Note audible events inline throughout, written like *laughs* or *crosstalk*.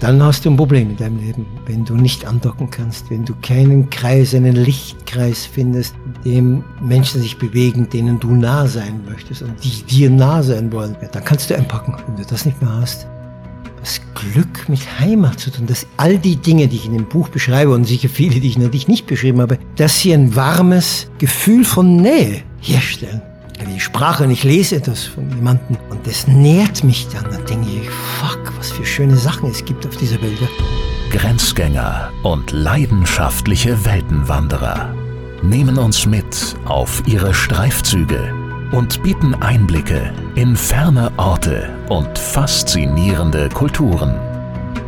dann hast du ein Problem in deinem Leben, wenn du nicht andocken kannst, wenn du keinen Kreis, einen Lichtkreis findest, in dem Menschen sich bewegen, denen du nah sein möchtest und die dir nah sein wollen, ja, dann kannst du einpacken. Wenn du das nicht mehr hast, das Glück mit Heimat zu tun, dass all die Dinge, die ich in dem Buch beschreibe und sicher viele, die ich natürlich nicht beschrieben habe, dass sie ein warmes Gefühl von Nähe herstellen. Die Sprache und ich lese etwas von jemandem und das nährt mich dann. Dann denke ich, fuck, was für schöne Sachen es gibt auf dieser Welt. Grenzgänger und leidenschaftliche Weltenwanderer nehmen uns mit auf ihre Streifzüge und bieten Einblicke in ferne Orte und faszinierende Kulturen.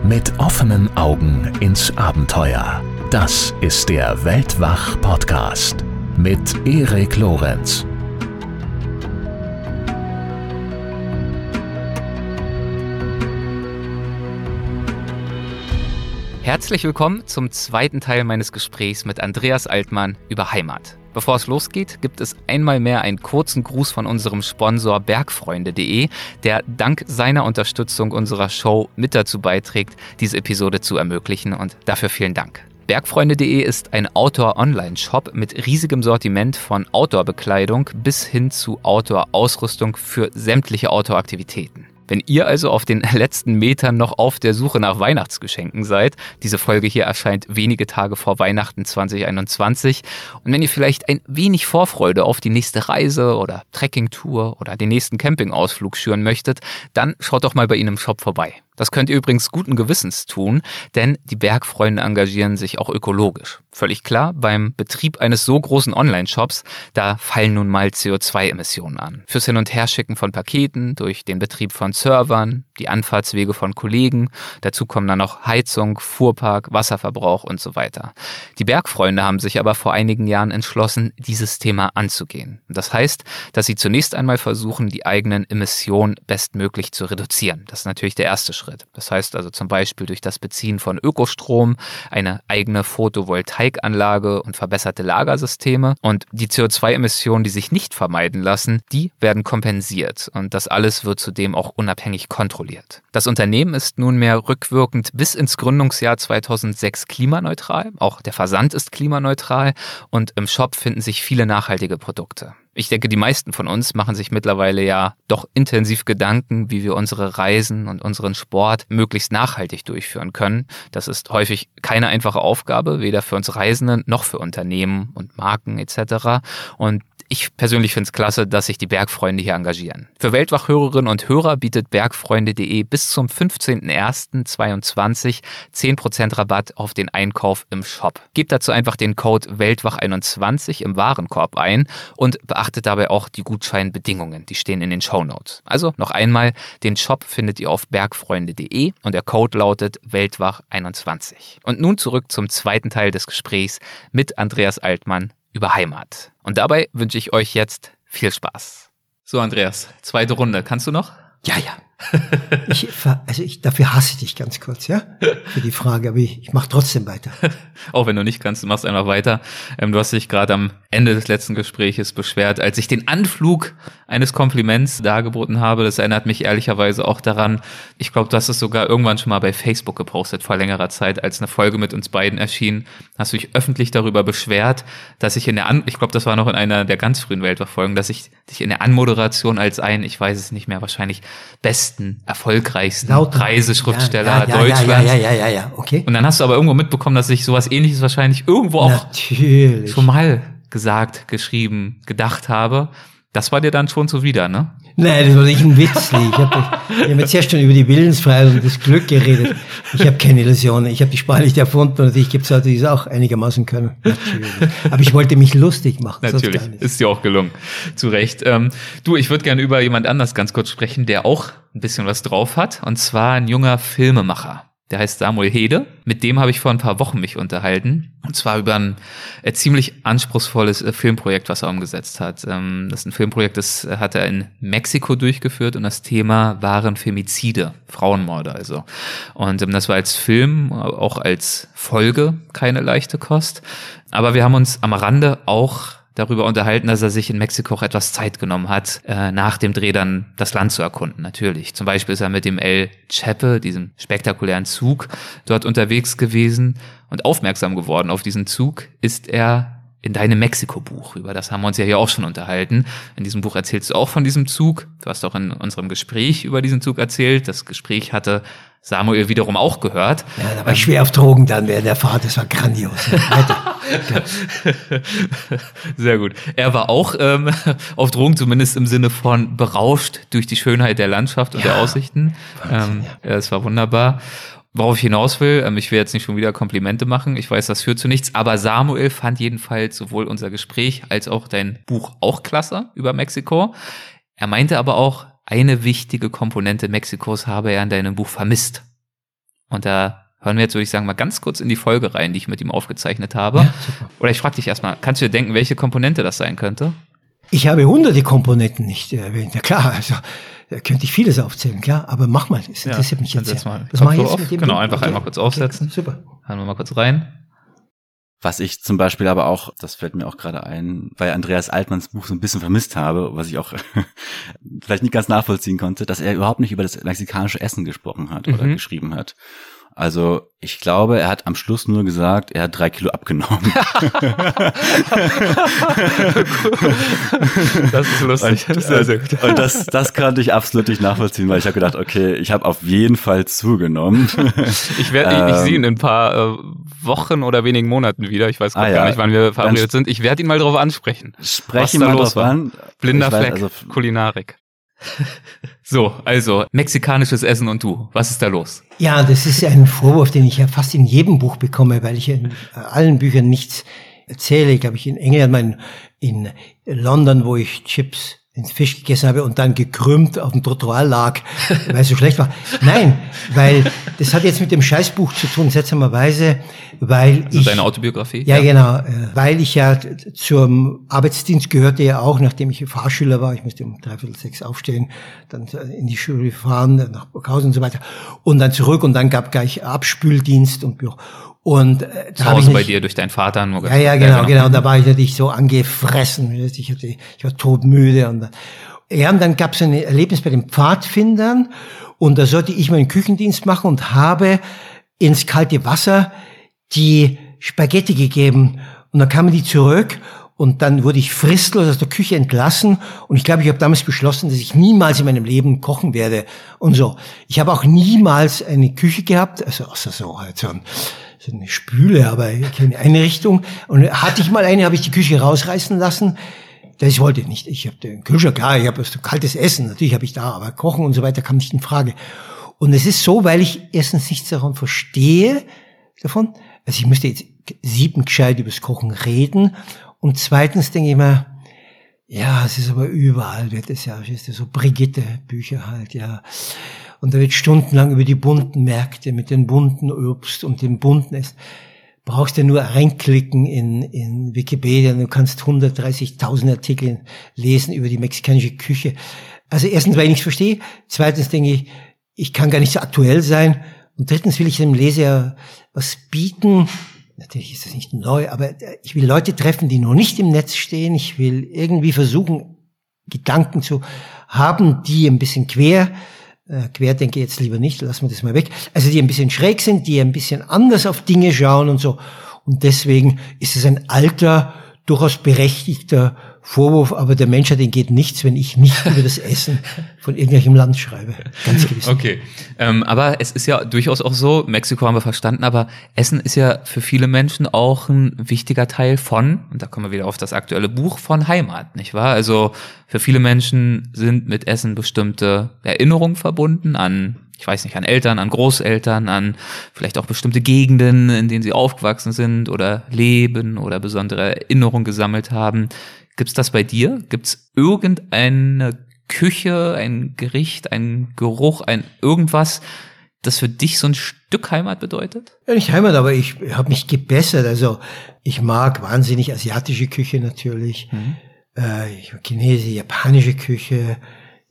Mit offenen Augen ins Abenteuer. Das ist der Weltwach-Podcast mit Erik Lorenz. Herzlich willkommen zum zweiten Teil meines Gesprächs mit Andreas Altmann über Heimat. Bevor es losgeht, gibt es einmal mehr einen kurzen Gruß von unserem Sponsor bergfreunde.de, der dank seiner Unterstützung unserer Show mit dazu beiträgt, diese Episode zu ermöglichen und dafür vielen Dank. Bergfreunde.de ist ein Outdoor-Online-Shop mit riesigem Sortiment von Outdoor-Bekleidung bis hin zu Outdoor-Ausrüstung für sämtliche Outdoor-Aktivitäten. Wenn ihr also auf den *laughs* letzten Metern noch auf der Suche nach Weihnachtsgeschenken seid, diese Folge hier erscheint wenige Tage vor Weihnachten 2021, und wenn ihr vielleicht ein wenig Vorfreude auf die nächste Reise oder Trekkingtour oder den nächsten Campingausflug schüren möchtet, dann schaut doch mal bei ihnen im Shop vorbei. Das könnt ihr übrigens guten Gewissens tun, denn die Bergfreunde engagieren sich auch ökologisch. Völlig klar, beim Betrieb eines so großen Online-Shops, da fallen nun mal CO2-Emissionen an. Fürs Hin- und Herschicken von Paketen, durch den Betrieb von Servern, die Anfahrtswege von Kollegen, dazu kommen dann noch Heizung, Fuhrpark, Wasserverbrauch und so weiter. Die Bergfreunde haben sich aber vor einigen Jahren entschlossen, dieses Thema anzugehen. Das heißt, dass sie zunächst einmal versuchen, die eigenen Emissionen bestmöglich zu reduzieren. Das ist natürlich der erste Schritt. Das heißt also zum Beispiel durch das Beziehen von Ökostrom, eine eigene Photovoltaikanlage und verbesserte Lagersysteme. Und die CO2-Emissionen, die sich nicht vermeiden lassen, die werden kompensiert. Und das alles wird zudem auch unabhängig kontrolliert. Das Unternehmen ist nunmehr rückwirkend bis ins Gründungsjahr 2006 klimaneutral. Auch der Versand ist klimaneutral und im Shop finden sich viele nachhaltige Produkte. Ich denke, die meisten von uns machen sich mittlerweile ja doch intensiv Gedanken, wie wir unsere Reisen und unseren Sport möglichst nachhaltig durchführen können. Das ist häufig keine einfache Aufgabe, weder für uns Reisenden noch für Unternehmen und Marken etc. Und ich persönlich finde es klasse, dass sich die Bergfreunde hier engagieren. Für Weltwachhörerinnen und Hörer bietet bergfreunde.de bis zum 15.01.2022 10% Rabatt auf den Einkauf im Shop. Gebt dazu einfach den Code Weltwach21 im Warenkorb ein und beachtet dabei auch die Gutscheinbedingungen. Die stehen in den Show Notes. Also noch einmal, den Shop findet ihr auf bergfreunde.de und der Code lautet Weltwach21. Und nun zurück zum zweiten Teil des Gesprächs mit Andreas Altmann über Heimat. Und dabei wünsche ich euch jetzt viel Spaß. So, Andreas, zweite Runde. Kannst du noch? Ja, ja. Ich, also ich, dafür hasse ich dich ganz kurz, ja, für die Frage, aber ich, ich mache trotzdem weiter. *laughs* Auch wenn du nicht kannst, du machst einfach weiter. Ähm, du hast dich gerade am Ende des letzten Gespräches beschwert, als ich den Anflug eines Kompliments dargeboten habe. Das erinnert mich ehrlicherweise auch daran. Ich glaube, du hast es sogar irgendwann schon mal bei Facebook gepostet vor längerer Zeit, als eine Folge mit uns beiden erschien. Hast du dich öffentlich darüber beschwert, dass ich in der An ich glaube, das war noch in einer der ganz frühen Weltverfolgen, dass ich dich in der Anmoderation als ein, ich weiß es nicht mehr, wahrscheinlich besten, erfolgreichsten Laut Reiseschriftsteller ja, ja, ja, Deutschlands. Ja, ja, ja, ja, ja, okay. Und dann hast du aber irgendwo mitbekommen, dass ich sowas ähnliches wahrscheinlich irgendwo auch Natürlich. schon mal gesagt, geschrieben, gedacht habe. Das war dir dann schon zuwider, ne? Nein, das war nicht ein Witz. Ich habe hab jetzt erst schon über die Willensfreiheit und das Glück geredet. Ich habe keine Illusionen. Ich habe die Sprache nicht erfunden und natürlich gibt es Leute, die es auch einigermaßen können. Natürlich. Aber ich wollte mich lustig machen. Natürlich, ist dir auch gelungen. Zu Recht. Ähm, du, ich würde gerne über jemand anders ganz kurz sprechen, der auch ein bisschen was drauf hat. Und zwar ein junger Filmemacher. Der heißt Samuel Hede. Mit dem habe ich vor ein paar Wochen mich unterhalten. Und zwar über ein äh, ziemlich anspruchsvolles äh, Filmprojekt, was er umgesetzt hat. Ähm, das ist ein Filmprojekt, das hat er in Mexiko durchgeführt und das Thema waren Femizide, Frauenmorde also. Und ähm, das war als Film, auch als Folge keine leichte Kost. Aber wir haben uns am Rande auch darüber unterhalten, dass er sich in Mexiko auch etwas Zeit genommen hat, äh, nach dem Dreh dann das Land zu erkunden, natürlich. Zum Beispiel ist er mit dem El Chepe, diesem spektakulären Zug, dort unterwegs gewesen und aufmerksam geworden auf diesen Zug ist er in deinem Mexiko-Buch. Über das haben wir uns ja hier auch schon unterhalten. In diesem Buch erzählst du auch von diesem Zug. Du hast auch in unserem Gespräch über diesen Zug erzählt. Das Gespräch hatte Samuel wiederum auch gehört. Ja, da war ich schwer auf Drogen dann während der Fahrt. Das war grandios. *laughs* Sehr gut. Er war auch ähm, auf Drogen, zumindest im Sinne von berauscht durch die Schönheit der Landschaft und ja, der Aussichten. Wahnsinn, ähm, ja. Es war wunderbar. Worauf ich hinaus will, ähm, ich will jetzt nicht schon wieder Komplimente machen, ich weiß, das führt zu nichts, aber Samuel fand jedenfalls sowohl unser Gespräch als auch dein Buch auch klasse über Mexiko. Er meinte aber auch, eine wichtige Komponente Mexikos habe er in deinem Buch vermisst. Und da hören wir jetzt, würde ich sagen, mal ganz kurz in die Folge rein, die ich mit ihm aufgezeichnet habe. Ja, Oder ich frage dich erstmal, kannst du dir denken, welche Komponente das sein könnte? Ich habe hunderte Komponenten nicht erwähnt. Ja klar, also da könnte ich vieles aufzählen, klar, aber mach mal, das interessiert ja, mich jetzt. jetzt mal. Was mache ich jetzt auf? mit dem Genau, einfach okay. einmal kurz aufsetzen. Okay, super. Hören wir mal kurz rein. Was ich zum Beispiel aber auch, das fällt mir auch gerade ein, bei Andreas Altmanns Buch so ein bisschen vermisst habe, was ich auch *laughs* vielleicht nicht ganz nachvollziehen konnte, dass er überhaupt nicht über das mexikanische Essen gesprochen hat oder mhm. geschrieben hat. Also ich glaube, er hat am Schluss nur gesagt, er hat drei Kilo abgenommen. *laughs* das ist lustig. Und, sehr, sehr gut. und das, das konnte ich absolut nicht nachvollziehen, weil ich habe gedacht, okay, ich habe auf jeden Fall zugenommen. *laughs* ich werde, ähm, ich, ich sehe ihn in ein paar äh, Wochen oder wenigen Monaten wieder. Ich weiß ah, gar ja. nicht, wann wir verabredet sind. Ich werde ihn mal darauf ansprechen. Sprechen mal drauf an. Blinder Fleck, also, Kulinarik. *laughs* So, also mexikanisches Essen und du, was ist da los? Ja, das ist ein Vorwurf, den ich ja fast in jedem Buch bekomme, weil ich in allen Büchern nichts erzähle. Ich glaube, ich in England, in London, wo ich Chips ins Fisch gegessen habe und dann gekrümmt auf dem Trottoir lag, *laughs* weil es so schlecht war. Nein, weil das hat jetzt mit dem Scheißbuch zu tun, seltsamerweise, weil also ich... deine Autobiografie? Ja, ja, genau. Äh, weil ich ja zum Arbeitsdienst gehörte ja auch, nachdem ich Fahrschüler war, ich musste um dreiviertel sechs aufstehen, dann in die Schule fahren, nach Hause und so weiter und dann zurück und dann gab gleich Abspüldienst und Büro. Und äh, Zu Hause bei dir durch deinen Vater nur Ja, ja, genau, genau. Und da war ich natürlich so angefressen. Ich, hatte, ich war todmüde. Und, ja, und dann gab es ein Erlebnis bei den Pfadfindern. Und da sollte ich meinen Küchendienst machen und habe ins kalte Wasser die Spaghetti gegeben. Und dann kamen die zurück und dann wurde ich fristlos aus der Küche entlassen. Und ich glaube, ich habe damals beschlossen, dass ich niemals in meinem Leben kochen werde und so. Ich habe auch niemals eine Küche gehabt, also außer so halt so ein so eine Spüle, aber keine Einrichtung. Und hatte ich mal eine, habe ich die Küche rausreißen lassen. Das wollte ich nicht. Ich habe den Kühlschrank, klar, ich habe kaltes Essen, natürlich habe ich da, aber Kochen und so weiter kam nicht in Frage. Und es ist so, weil ich erstens nichts davon verstehe, davon, also ich müsste jetzt sieben gescheit übers Kochen reden. Und zweitens denke ich mir, ja, es ist aber überall, wird es ja, ist so Brigitte-Bücher halt, ja. Und da wird stundenlang über die bunten Märkte mit den bunten Obst und dem bunten Essen. Brauchst du nur reinklicken in, in Wikipedia du kannst 130.000 Artikel lesen über die mexikanische Küche. Also erstens, weil ich nichts verstehe. Zweitens denke ich, ich kann gar nicht so aktuell sein. Und drittens will ich dem Leser was bieten. Natürlich ist das nicht neu, aber ich will Leute treffen, die noch nicht im Netz stehen. Ich will irgendwie versuchen, Gedanken zu haben, die ein bisschen quer äh, Querdenker jetzt lieber nicht, lassen wir das mal weg. Also die ein bisschen schräg sind, die ein bisschen anders auf Dinge schauen und so. Und deswegen ist es ein alter, durchaus berechtigter Vorwurf, aber der Menschheit entgeht nichts, wenn ich nicht über das Essen von irgendwelchem Land schreibe. Ganz gewiss. Okay. Ähm, aber es ist ja durchaus auch so, Mexiko haben wir verstanden, aber Essen ist ja für viele Menschen auch ein wichtiger Teil von, und da kommen wir wieder auf das aktuelle Buch, von Heimat, nicht wahr? Also für viele Menschen sind mit Essen bestimmte Erinnerungen verbunden an ich weiß nicht, an Eltern, an Großeltern, an vielleicht auch bestimmte Gegenden, in denen sie aufgewachsen sind oder leben oder besondere Erinnerungen gesammelt haben. Gibt's das bei dir? Gibt's irgendeine Küche, ein Gericht, ein Geruch, ein irgendwas, das für dich so ein Stück Heimat bedeutet? Ja, nicht Heimat, aber ich habe mich gebessert. Also ich mag wahnsinnig asiatische Küche natürlich, mhm. äh, ich mag chinesische, japanische Küche,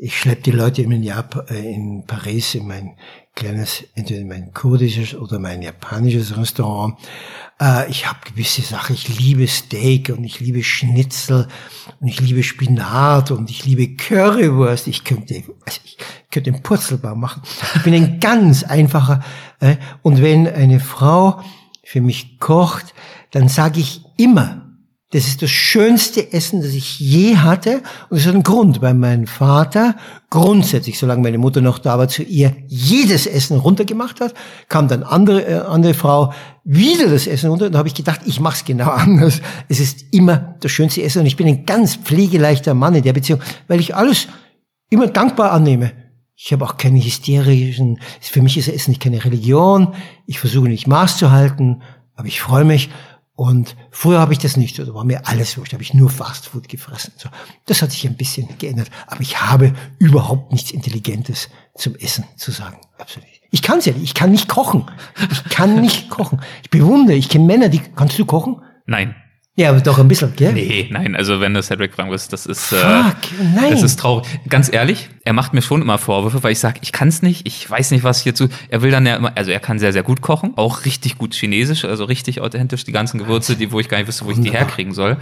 Ich schleppe die Leute in, Japan, äh, in Paris in mein kleines, entweder mein kurdisches oder mein japanisches Restaurant. Äh, ich habe gewisse Sachen. Ich liebe Steak und ich liebe Schnitzel und ich liebe Spinat und ich liebe Currywurst. Ich könnte, also ich könnte einen Purzelbaum machen. Ich bin ein *laughs* ganz einfacher. Äh, und wenn eine Frau für mich kocht, dann sage ich immer, das ist das schönste Essen, das ich je hatte. Und es hat einen Grund, weil mein Vater grundsätzlich, solange meine Mutter noch da war, zu ihr jedes Essen runtergemacht hat, kam dann andere, äh, andere Frau wieder das Essen runter. Und da habe ich gedacht, ich mache es genau *laughs* anders. Es ist immer das schönste Essen. Und ich bin ein ganz pflegeleichter Mann in der Beziehung, weil ich alles immer dankbar annehme. Ich habe auch keine hysterischen, für mich ist Essen nicht keine Religion. Ich versuche nicht Maß zu halten, aber ich freue mich. Und früher habe ich das nicht, da war mir alles wurscht, habe ich nur Fastfood gefressen. So, das hat sich ein bisschen geändert, aber ich habe überhaupt nichts Intelligentes zum Essen zu sagen. Absolut. Ich kann es ja nicht, ich kann nicht kochen. Ich kann nicht kochen. Ich bewundere, ich kenne Männer, die, kannst du kochen? Nein. Ja, aber doch ein bisschen, gell? Nee, nein, also wenn du Cedric fragen wirst, das ist, äh, nein. das ist traurig. Ganz ehrlich, er macht mir schon immer Vorwürfe, weil ich sage, ich kann es nicht, ich weiß nicht, was hierzu. Er will dann ja immer, also er kann sehr, sehr gut kochen, auch richtig gut chinesisch, also richtig authentisch, die ganzen Gewürze, die, wo ich gar nicht wüsste, wo ich die herkriegen soll.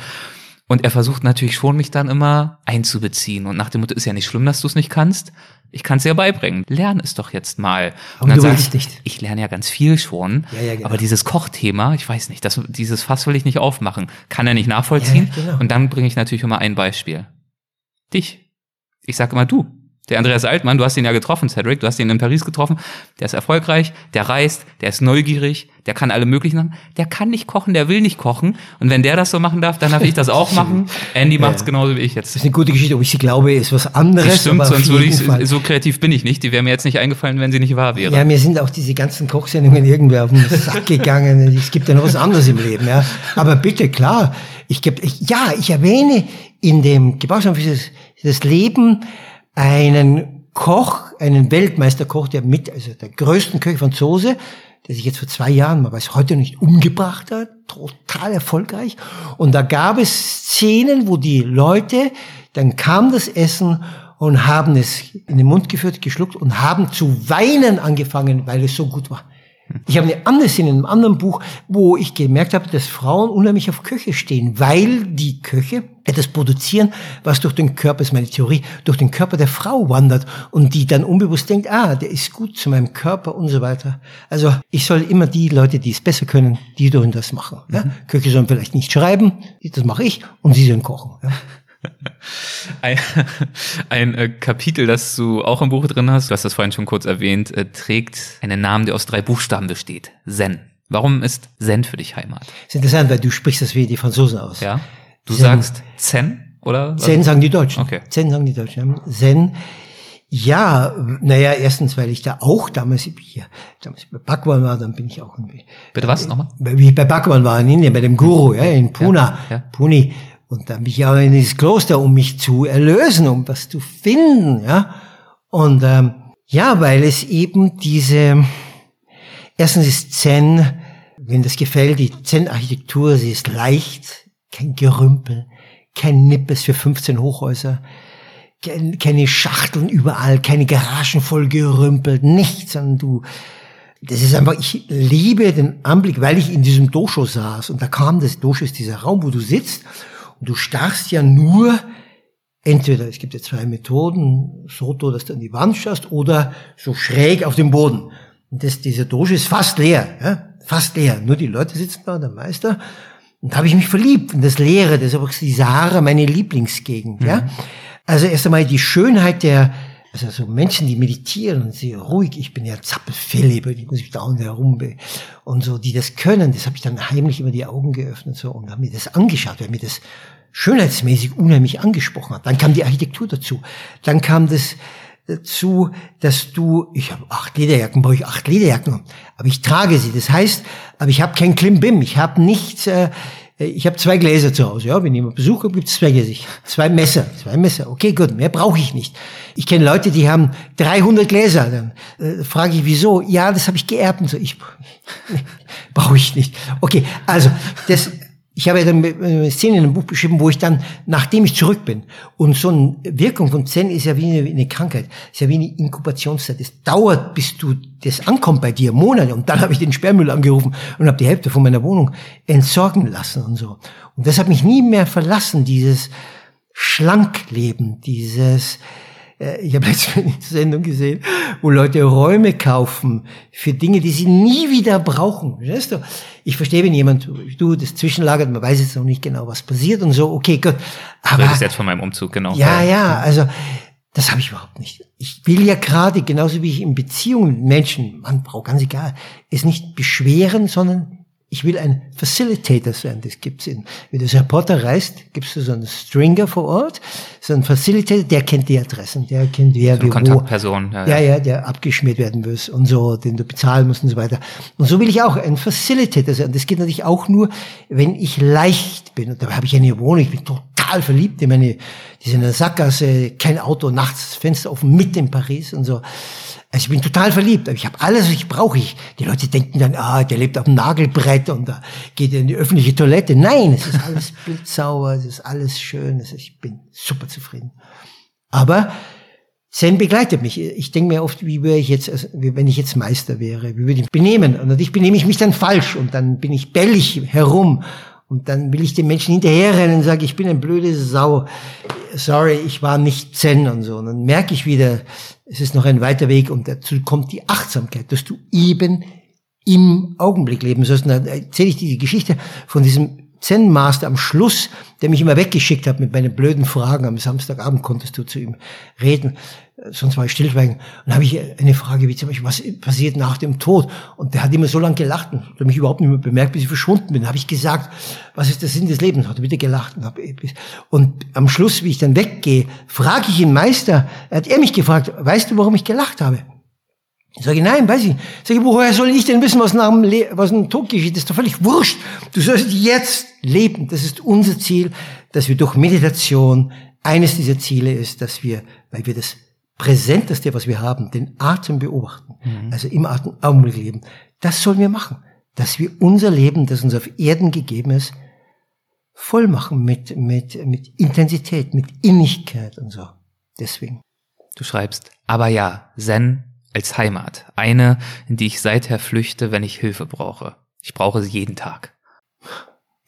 Und er versucht natürlich schon, mich dann immer einzubeziehen. Und nach dem Motto, ist ja nicht schlimm, dass du es nicht kannst. Ich kann es dir beibringen. Lern es doch jetzt mal. Und dann sag ich, nicht. ich lerne ja ganz viel schon. Ja, ja, genau. Aber dieses Kochthema, ich weiß nicht, das, dieses Fass will ich nicht aufmachen. Kann er nicht nachvollziehen. Ja, genau. Und dann bringe ich natürlich immer ein Beispiel. Dich. Ich sage immer du. Der Andreas Altmann, du hast ihn ja getroffen, Cedric, du hast ihn in Paris getroffen, der ist erfolgreich, der reist, der ist neugierig, der kann alle möglichen Sachen, der kann nicht kochen, der will nicht kochen. Und wenn der das so machen darf, dann darf ich das auch machen. Andy ja. macht's genauso wie ich jetzt. Das ist eine gute Geschichte, ob ich sie glaube, ist was anderes. Das stimmt, sonst würde ich, so kreativ bin ich nicht. Die wäre mir jetzt nicht eingefallen, wenn sie nicht wahr wäre. Ja, mir sind auch diese ganzen Kochsendungen irgendwie auf den Sack gegangen. Es gibt ja noch was anderes im Leben, ja. Aber bitte, klar, ich gebe, ja, ich erwähne in dem das, das Leben, einen Koch, einen Weltmeisterkoch, der mit, also der größten Köche Franzose, der sich jetzt vor zwei Jahren, man weiß heute nicht, umgebracht hat, total erfolgreich. Und da gab es Szenen, wo die Leute, dann kam das Essen und haben es in den Mund geführt, geschluckt und haben zu weinen angefangen, weil es so gut war. Ich habe eine andere Szene in einem anderen Buch, wo ich gemerkt habe, dass Frauen unheimlich auf Köche stehen, weil die Köche etwas produzieren, was durch den Körper, ist meine Theorie, durch den Körper der Frau wandert und die dann unbewusst denkt, ah, der ist gut zu meinem Körper und so weiter. Also ich soll immer die Leute, die es besser können, die sollen das machen. Ja? Mhm. Köche sollen vielleicht nicht schreiben, das mache ich, und sie sollen kochen. Ja? Ein, ein äh, Kapitel, das du auch im Buch drin hast, du hast das vorhin schon kurz erwähnt, äh, trägt einen Namen, der aus drei Buchstaben besteht. Zen. Warum ist Zen für dich Heimat? Das ist interessant, weil du sprichst das wie die Franzosen aus. Ja. Du Zen. sagst Zen, oder? Zen sagen die Deutschen. Okay. Zen sagen die Deutschen. Zen. Ja, naja, erstens, weil ich da auch damals hier, damals bei Bhagwan war, dann bin ich auch irgendwie. Bitte was nochmal? Wie ich bei Bhagwan war in Indien, bei dem Guru, ja, in Pune, ja, ja. Pune, und dann bin ich auch in dieses Kloster, um mich zu erlösen, um was zu finden, ja. Und ähm, ja, weil es eben diese, erstens ist Zen, wenn das gefällt, die Zen-Architektur, sie ist leicht, kein Gerümpel, kein Nippes für 15 Hochhäuser, keine Schachteln überall, keine Garagen voll gerümpelt, nichts, sondern du, das ist einfach, ich liebe den Anblick, weil ich in diesem Dosho saß und da kam das Dosho ist dieser Raum, wo du sitzt und du starrst ja nur entweder, es gibt ja zwei Methoden, so, dass du an die Wand starrst oder so schräg auf dem Boden. Und das, dieser Doge ist fast leer, ja, fast leer. Nur die Leute sitzen da, der Meister. Und da habe ich mich verliebt in das Leere, das ist aber die Sahara meine Lieblingsgegend, mhm. ja. Also erst einmal die Schönheit der, also so Menschen, die meditieren und sehr ruhig, ich bin ja Zappelfellleber, ich muss mich da und herum und so, die das können, das habe ich dann heimlich immer die Augen geöffnet so und habe mir das angeschaut, weil mir das schönheitsmäßig unheimlich angesprochen hat. Dann kam die Architektur dazu. Dann kam das dazu, dass du, ich habe acht Lederjacken, brauche ich acht Lederjacken, aber ich trage sie. Das heißt, aber ich habe kein Klimbim, ich habe nichts, äh, ich habe zwei Gläser zu Hause. Ja, wenn jemand Besuch kommt, gibt es zwei Gläser. Zwei Messer, zwei Messer. Okay, gut, mehr brauche ich nicht. Ich kenne Leute, die haben 300 Gläser. Dann äh, frage ich, wieso? Ja, das habe ich geerbt. Und so, ich *laughs* brauche ich nicht. Okay, also das Ich habe ja dann eine Szene in einem Buch beschrieben, wo ich dann, nachdem ich zurück bin, und so eine Wirkung von Zen ist ja wie eine, wie eine Krankheit, ist ja wie eine Inkubationszeit. Es dauert, bis du das ankommt bei dir, Monate. Und dann habe ich den Sperrmüll angerufen und habe die Hälfte von meiner Wohnung entsorgen lassen und so. Und das hat mich nie mehr verlassen, dieses Schlankleben, dieses ich habe letztens eine Sendung gesehen, wo Leute Räume kaufen für Dinge, die sie nie wieder brauchen. Weißt du? Ich verstehe, wenn jemand, du, das zwischenlagert, man weiß jetzt noch nicht genau, was passiert und so, okay, gut. Aber, das ist jetzt von meinem Umzug, genau. Ja, ja, also, das habe ich überhaupt nicht. Ich will ja gerade, genauso wie ich in Beziehungen mit Menschen, Mann, Frau, ganz egal, es nicht beschweren, sondern ich will ein Facilitator sein. Das gibt's in, wenn du als Reporter reist, gibst du so einen Stringer vor Ort, so einen Facilitator, der kennt die Adressen, der kennt wer, so wie, Kontaktperson. Ja, ja, ja, der abgeschmiert werden muss und so, den du bezahlen musst und so weiter. Und so will ich auch ein Facilitator sein. Das geht natürlich auch nur, wenn ich leicht bin. Und da habe ich eine Wohnung, ich bin total verliebt in meine, die sind in der Sackgasse, kein Auto, nachts Fenster offen, mit in Paris und so. Also ich bin total verliebt, aber ich habe alles, was ich brauche. Ich, die Leute denken dann, ah, der lebt auf dem Nagelbrett und da geht er in die öffentliche Toilette. Nein, es ist alles *laughs* blitzsauber, es ist alles schön, ist, ich bin super zufrieden. Aber Zen begleitet mich. Ich denke mir oft, wie wäre ich jetzt, also, wenn ich jetzt Meister wäre, wie würde ich benehmen? Und natürlich benehme ich mich dann falsch und dann bin ich bellig herum und dann will ich den Menschen hinterherrennen und sage, ich bin ein blöde Sau. Sorry, ich war nicht Zen und so. Und dann merke ich wieder, es ist noch ein weiter Weg und dazu kommt die Achtsamkeit, dass du eben im Augenblick leben sollst. Und dann erzähle ich dir die Geschichte von diesem Zen-Master am Schluss, der mich immer weggeschickt hat mit meinen blöden Fragen. Am Samstagabend konntest du zu ihm reden, sonst war ich stillschweigen. Und dann habe ich eine Frage wie zum Beispiel, was passiert nach dem Tod? Und der hat immer so lange gelacht und hat mich überhaupt nicht mehr bemerkt, bis ich verschwunden bin. Dann habe ich gesagt, was ist der Sinn des Lebens? Hat er wieder gelacht. Und, hab, und am Schluss, wie ich dann weggehe, frage ich ihn, Meister, hat er mich gefragt, weißt du, warum ich gelacht habe? Ich sage, nein, weiß ich. Ich sage, woher soll ich denn wissen, was nach dem, Le was dem Tod geschieht? Das ist doch völlig wurscht. Du sollst jetzt leben. Das ist unser Ziel, dass wir durch Meditation, eines dieser Ziele ist, dass wir, weil wir das Präsenteste, was wir haben, den Atem beobachten. Mhm. Also im Atem Augenblick leben. Das sollen wir machen. Dass wir unser Leben, das uns auf Erden gegeben ist, voll machen mit, mit, mit Intensität, mit Innigkeit und so. Deswegen. Du schreibst, aber ja, Zen als Heimat. Eine, in die ich seither flüchte, wenn ich Hilfe brauche. Ich brauche sie jeden Tag.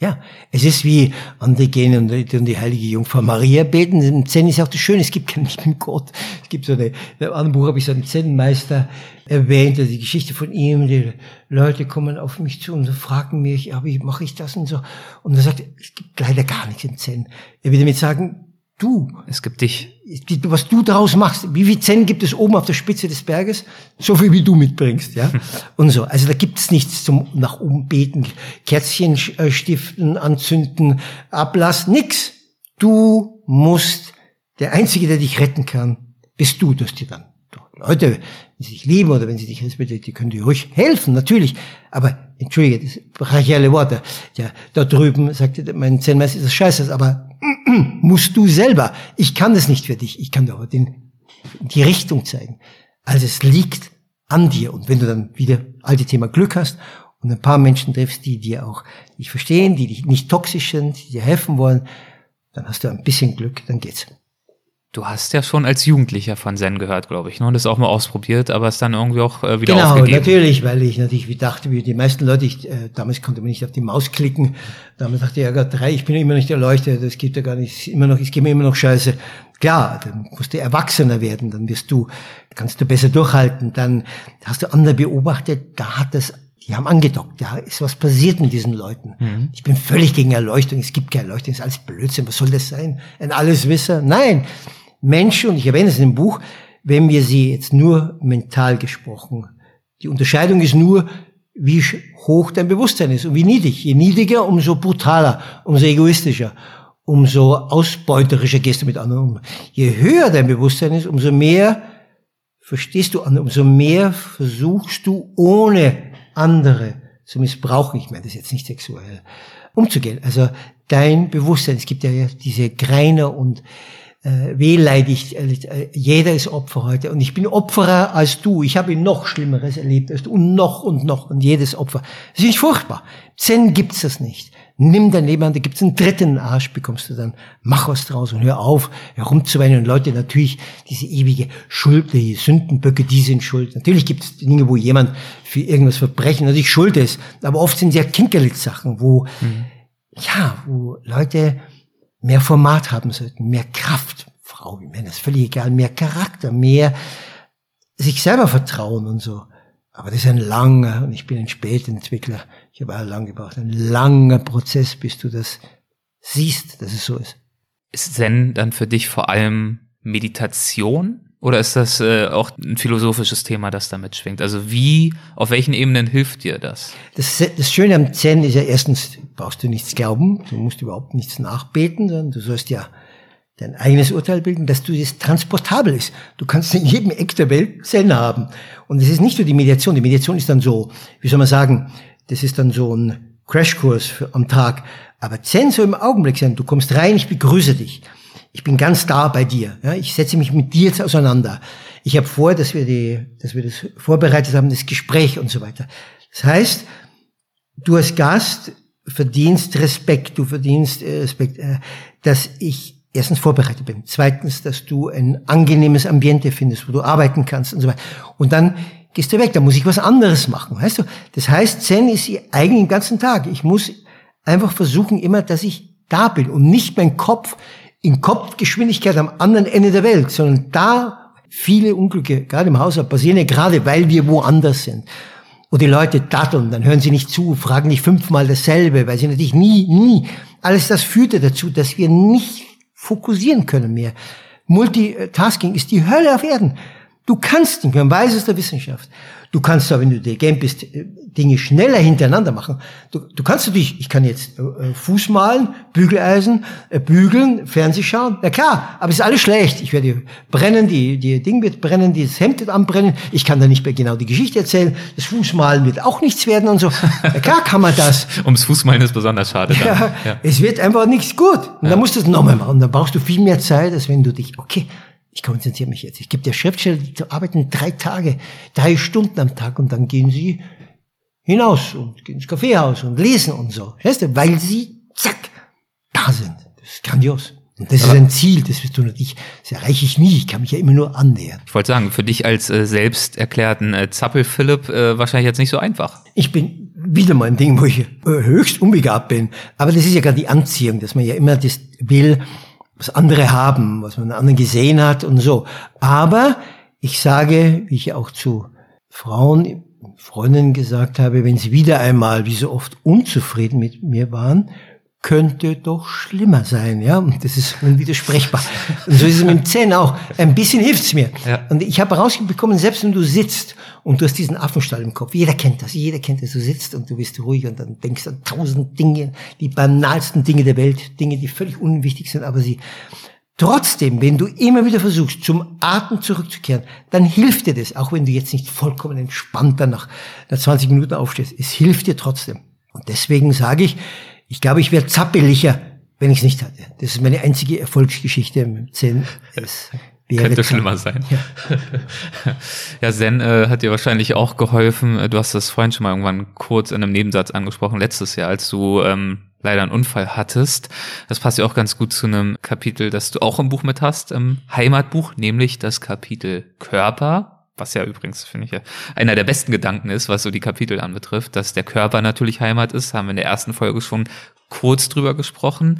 Ja, es ist wie andere gehen und die heilige Jungfrau Maria beten. Im Zen ist auch das Schöne, es gibt keinen lieben Gott. Es gibt so eine, in einem anderen Buch habe ich so einen Zen-Meister erwähnt, also die Geschichte von ihm, die Leute kommen auf mich zu und fragen mich, ja, wie mache ich das und so. Und er sagt, es gibt leider gar nichts im Zen. Er will damit sagen, Du. Es gibt dich. Was du daraus machst. Wie viel Zen gibt es oben auf der Spitze des Berges? So viel, wie du mitbringst, ja. *laughs* Und so. Also da gibt es nichts zum nach oben beten, Kerzchen äh, stiften, anzünden, ablassen, nix. Du musst, der Einzige, der dich retten kann, bist du, dass dir dann Leute, wenn sie dich lieben oder wenn sie dich respektieren, die können dir ruhig helfen, natürlich. Aber, entschuldige, das breche alle Worte. Ja, da drüben sagte mein Zen-Meister, ist das scheiße, aber *clears throat* musst du selber. Ich kann das nicht für dich. Ich kann dir aber den, die Richtung zeigen. Also es liegt an dir. Und wenn du dann wieder alte Thema Glück hast und ein paar Menschen triffst, die dir auch nicht verstehen, die dich nicht toxisch sind, die dir helfen wollen, dann hast du ein bisschen Glück, dann geht's. Du hast ja schon als Jugendlicher von Zen gehört, glaube ich, ne? Und das auch mal ausprobiert, aber es dann irgendwie auch äh, wieder genau, aufgegeben. Genau, natürlich, weil ich natürlich wie dachte, wie die meisten Leute, ich, äh, damals konnte man nicht auf die Maus klicken, damals dachte ich, ja Gott, drei, ich bin immer nicht der Leuchte, das gibt ja gar nicht, immer noch, es geht mir immer noch scheiße. Klar, dann musst du erwachsener werden, dann wirst du, kannst du besser durchhalten, dann hast du andere beobachtet, da hat das die haben angedockt, da ist was passiert mit diesen Leuten. Mhm. Ich bin völlig gegen Erleuchtung, es gibt keine Erleuchtung, es ist alles Blödsinn, was soll das sein? Ein Alleswisser? Nein, Menschen, und ich erwähne es in dem Buch, wenn wir sie jetzt nur mental gesprochen, die Unterscheidung ist nur, wie hoch dein Bewusstsein ist und wie niedrig. Je niedriger, umso brutaler, umso egoistischer, umso ausbeuterischer gehst du mit anderen um. Je höher dein Bewusstsein ist, umso mehr verstehst du andere, umso mehr versuchst du ohne andere zu missbrauchen. Ich meine das jetzt nicht sexuell umzugehen. Also dein Bewusstsein, es gibt ja diese Greiner und äh, wehleidig. Äh, jeder ist Opfer heute. Und ich bin Opferer als du. Ich habe noch Schlimmeres erlebt als du. Und noch und noch. Und jedes Opfer. Das ist furchtbar. Zen gibt's das nicht. Nimm dein Leben an, da gibt's einen dritten Arsch, bekommst du dann. Mach was draus und hör auf, herumzuweinen. Und Leute, natürlich, diese ewige Schuld, die Sündenböcke, die sind schuld. Natürlich gibt's Dinge, wo jemand für irgendwas Verbrechen natürlich schuld ist. Aber oft sind es ja Kinkerlitzsachen, wo, mhm. ja, wo Leute mehr Format haben sollten, mehr Kraft, Frau wie Männer, ist völlig egal, mehr Charakter, mehr sich selber vertrauen und so. Aber das ist ein langer, und ich bin ein Spätentwickler, ich habe auch lange gebraucht, ein langer Prozess, bis du das siehst, dass es so ist. Ist Zen dann für dich vor allem Meditation? Oder ist das äh, auch ein philosophisches Thema, das damit schwingt? Also wie, auf welchen Ebenen hilft dir das? Das, das Schöne am Zen ist ja erstens, brauchst du nichts glauben, du musst überhaupt nichts nachbeten, sondern du sollst ja dein eigenes Urteil bilden, dass du das transportabel ist. Du kannst in jedem Eck der Welt Zen haben. Und es ist nicht nur die Mediation. Die Mediation ist dann so, wie soll man sagen, das ist dann so ein Crashkurs am Tag. Aber Zen soll im Augenblick sein. Du kommst rein, ich begrüße dich. Ich bin ganz da bei dir. Ja, ich setze mich mit dir jetzt auseinander. Ich habe vor, dass wir, die, dass wir das vorbereitet haben, das Gespräch und so weiter. Das heißt, du als Gast verdienst Respekt, du verdienst äh, Respekt, äh, dass ich erstens vorbereitet bin, zweitens, dass du ein angenehmes Ambiente findest, wo du arbeiten kannst und so weiter. Und dann gehst du weg, da muss ich was anderes machen, weißt du? Das heißt, Zen ist eigentlich den ganzen Tag. Ich muss einfach versuchen immer, dass ich da bin und nicht mein Kopf in Kopfgeschwindigkeit am anderen Ende der Welt, sondern da viele Unglücke, gerade im Haushalt, passieren ja gerade, weil wir woanders sind. Und die Leute datteln, dann hören sie nicht zu, fragen nicht fünfmal dasselbe, weil sie natürlich nie, nie, alles das führte dazu, dass wir nicht fokussieren können mehr. Multitasking ist die Hölle auf Erden. Du kannst nicht, man weiß es der Wissenschaft. Du kannst zwar, wenn du Dirigent bist, äh, Dinge schneller hintereinander machen. Du, du kannst natürlich, ich kann jetzt äh, Fuß malen, Bügeleisen, äh, bügeln, Fernseh schauen. Na klar, aber es ist alles schlecht. Ich werde brennen, die, die Ding wird brennen, das Hemd wird anbrennen. Ich kann da nicht mehr genau die Geschichte erzählen. Das Fußmalen wird auch nichts werden und so. Na klar kann man das. *laughs* Ums Fußmalen ist besonders schade. Dann. Ja, ja. Es wird einfach nichts gut. Und ja. dann musst du es nochmal machen. Und dann brauchst du viel mehr Zeit, als wenn du dich, okay, ich konzentriere mich jetzt. Ich gebe der Schriftsteller, die arbeiten drei Tage, drei Stunden am Tag und dann gehen sie hinaus und gehen ins Kaffeehaus und lesen und so. Weißt du, weil sie, zack, da sind. Das ist grandios. Und das Aber ist ein Ziel, das wirst du natürlich, das erreiche ich nie, ich kann mich ja immer nur annähern. Ich wollte sagen, für dich als äh, selbst erklärten äh, Zappel-Philipp äh, wahrscheinlich jetzt nicht so einfach. Ich bin wieder mal ein Ding, wo ich äh, höchst unbegabt bin. Aber das ist ja gerade die Anziehung, dass man ja immer das will, was andere haben, was man anderen gesehen hat und so. Aber ich sage, wie ich auch zu Frauen, Freundinnen gesagt habe, wenn sie wieder einmal, wie so oft, unzufrieden mit mir waren, könnte doch schlimmer sein, ja. Und das ist unwidersprechbar. Und so ist es mit dem Zen auch. Ein bisschen hilft's mir. Ja. Und ich habe herausbekommen, selbst wenn du sitzt und du hast diesen Affenstall im Kopf, jeder kennt das, jeder kennt das, du sitzt und du bist ruhig und dann denkst an tausend Dinge, die banalsten Dinge der Welt, Dinge, die völlig unwichtig sind, aber sie Trotzdem, wenn du immer wieder versuchst, zum Atem zurückzukehren, dann hilft dir das, auch wenn du jetzt nicht vollkommen entspannt dann nach, nach 20 Minuten aufstehst. Es hilft dir trotzdem. Und deswegen sage ich, ich glaube, ich wäre zappeliger, wenn ich es nicht hatte. Das ist meine einzige Erfolgsgeschichte im Zen. Es könnte schlimmer sein. Ja, *laughs* ja Zen äh, hat dir wahrscheinlich auch geholfen. Du hast das vorhin schon mal irgendwann kurz in einem Nebensatz angesprochen, letztes Jahr, als du ähm, leider einen Unfall hattest. Das passt ja auch ganz gut zu einem Kapitel, das du auch im Buch mit hast, im Heimatbuch, nämlich das Kapitel Körper was ja übrigens, finde ich, ja einer der besten Gedanken ist, was so die Kapitel anbetrifft, dass der Körper natürlich Heimat ist, haben wir in der ersten Folge schon kurz drüber gesprochen.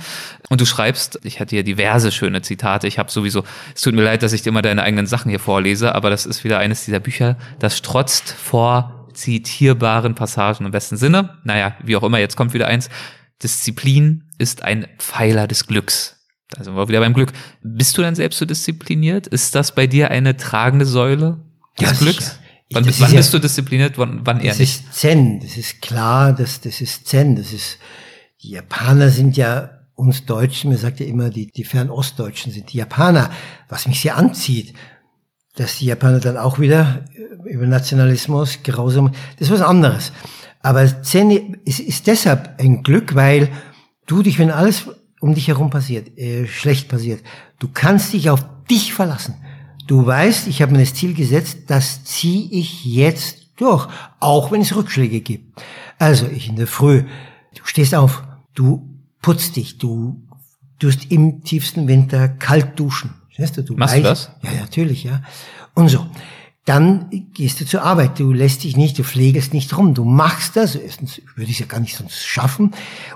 Und du schreibst, ich hatte hier diverse schöne Zitate, ich habe sowieso, es tut mir leid, dass ich dir immer deine eigenen Sachen hier vorlese, aber das ist wieder eines dieser Bücher, das strotzt vor zitierbaren Passagen im besten Sinne. Naja, wie auch immer, jetzt kommt wieder eins. Disziplin ist ein Pfeiler des Glücks. Da sind wir wieder beim Glück. Bist du denn selbst so diszipliniert? Ist das bei dir eine tragende Säule? des ja, Glücks? Wann, wann ja, bist du diszipliniert, wann, wann eher nicht? Das ist Zen, das ist klar, das, das ist Zen, das ist, die Japaner sind ja uns Deutschen, mir sagt ja immer, die, die Fernostdeutschen sind die Japaner, was mich sehr anzieht, dass die Japaner dann auch wieder über Nationalismus, grausam, das ist was anderes. Aber Zen ist, ist deshalb ein Glück, weil du dich, wenn alles um dich herum passiert, äh, schlecht passiert, du kannst dich auf dich verlassen. Du weißt, ich habe mir das Ziel gesetzt, das ziehe ich jetzt durch, auch wenn es Rückschläge gibt. Also ich in der Früh, du stehst auf, du putzt dich, du tust im tiefsten Winter kalt duschen. Weißt du, du Machst weißt, du das? Ja, natürlich, ja. Und so. Dann gehst du zur Arbeit. Du lässt dich nicht, du pflegest nicht rum. Du machst das. Erstens würde ich es ja gar nicht sonst schaffen.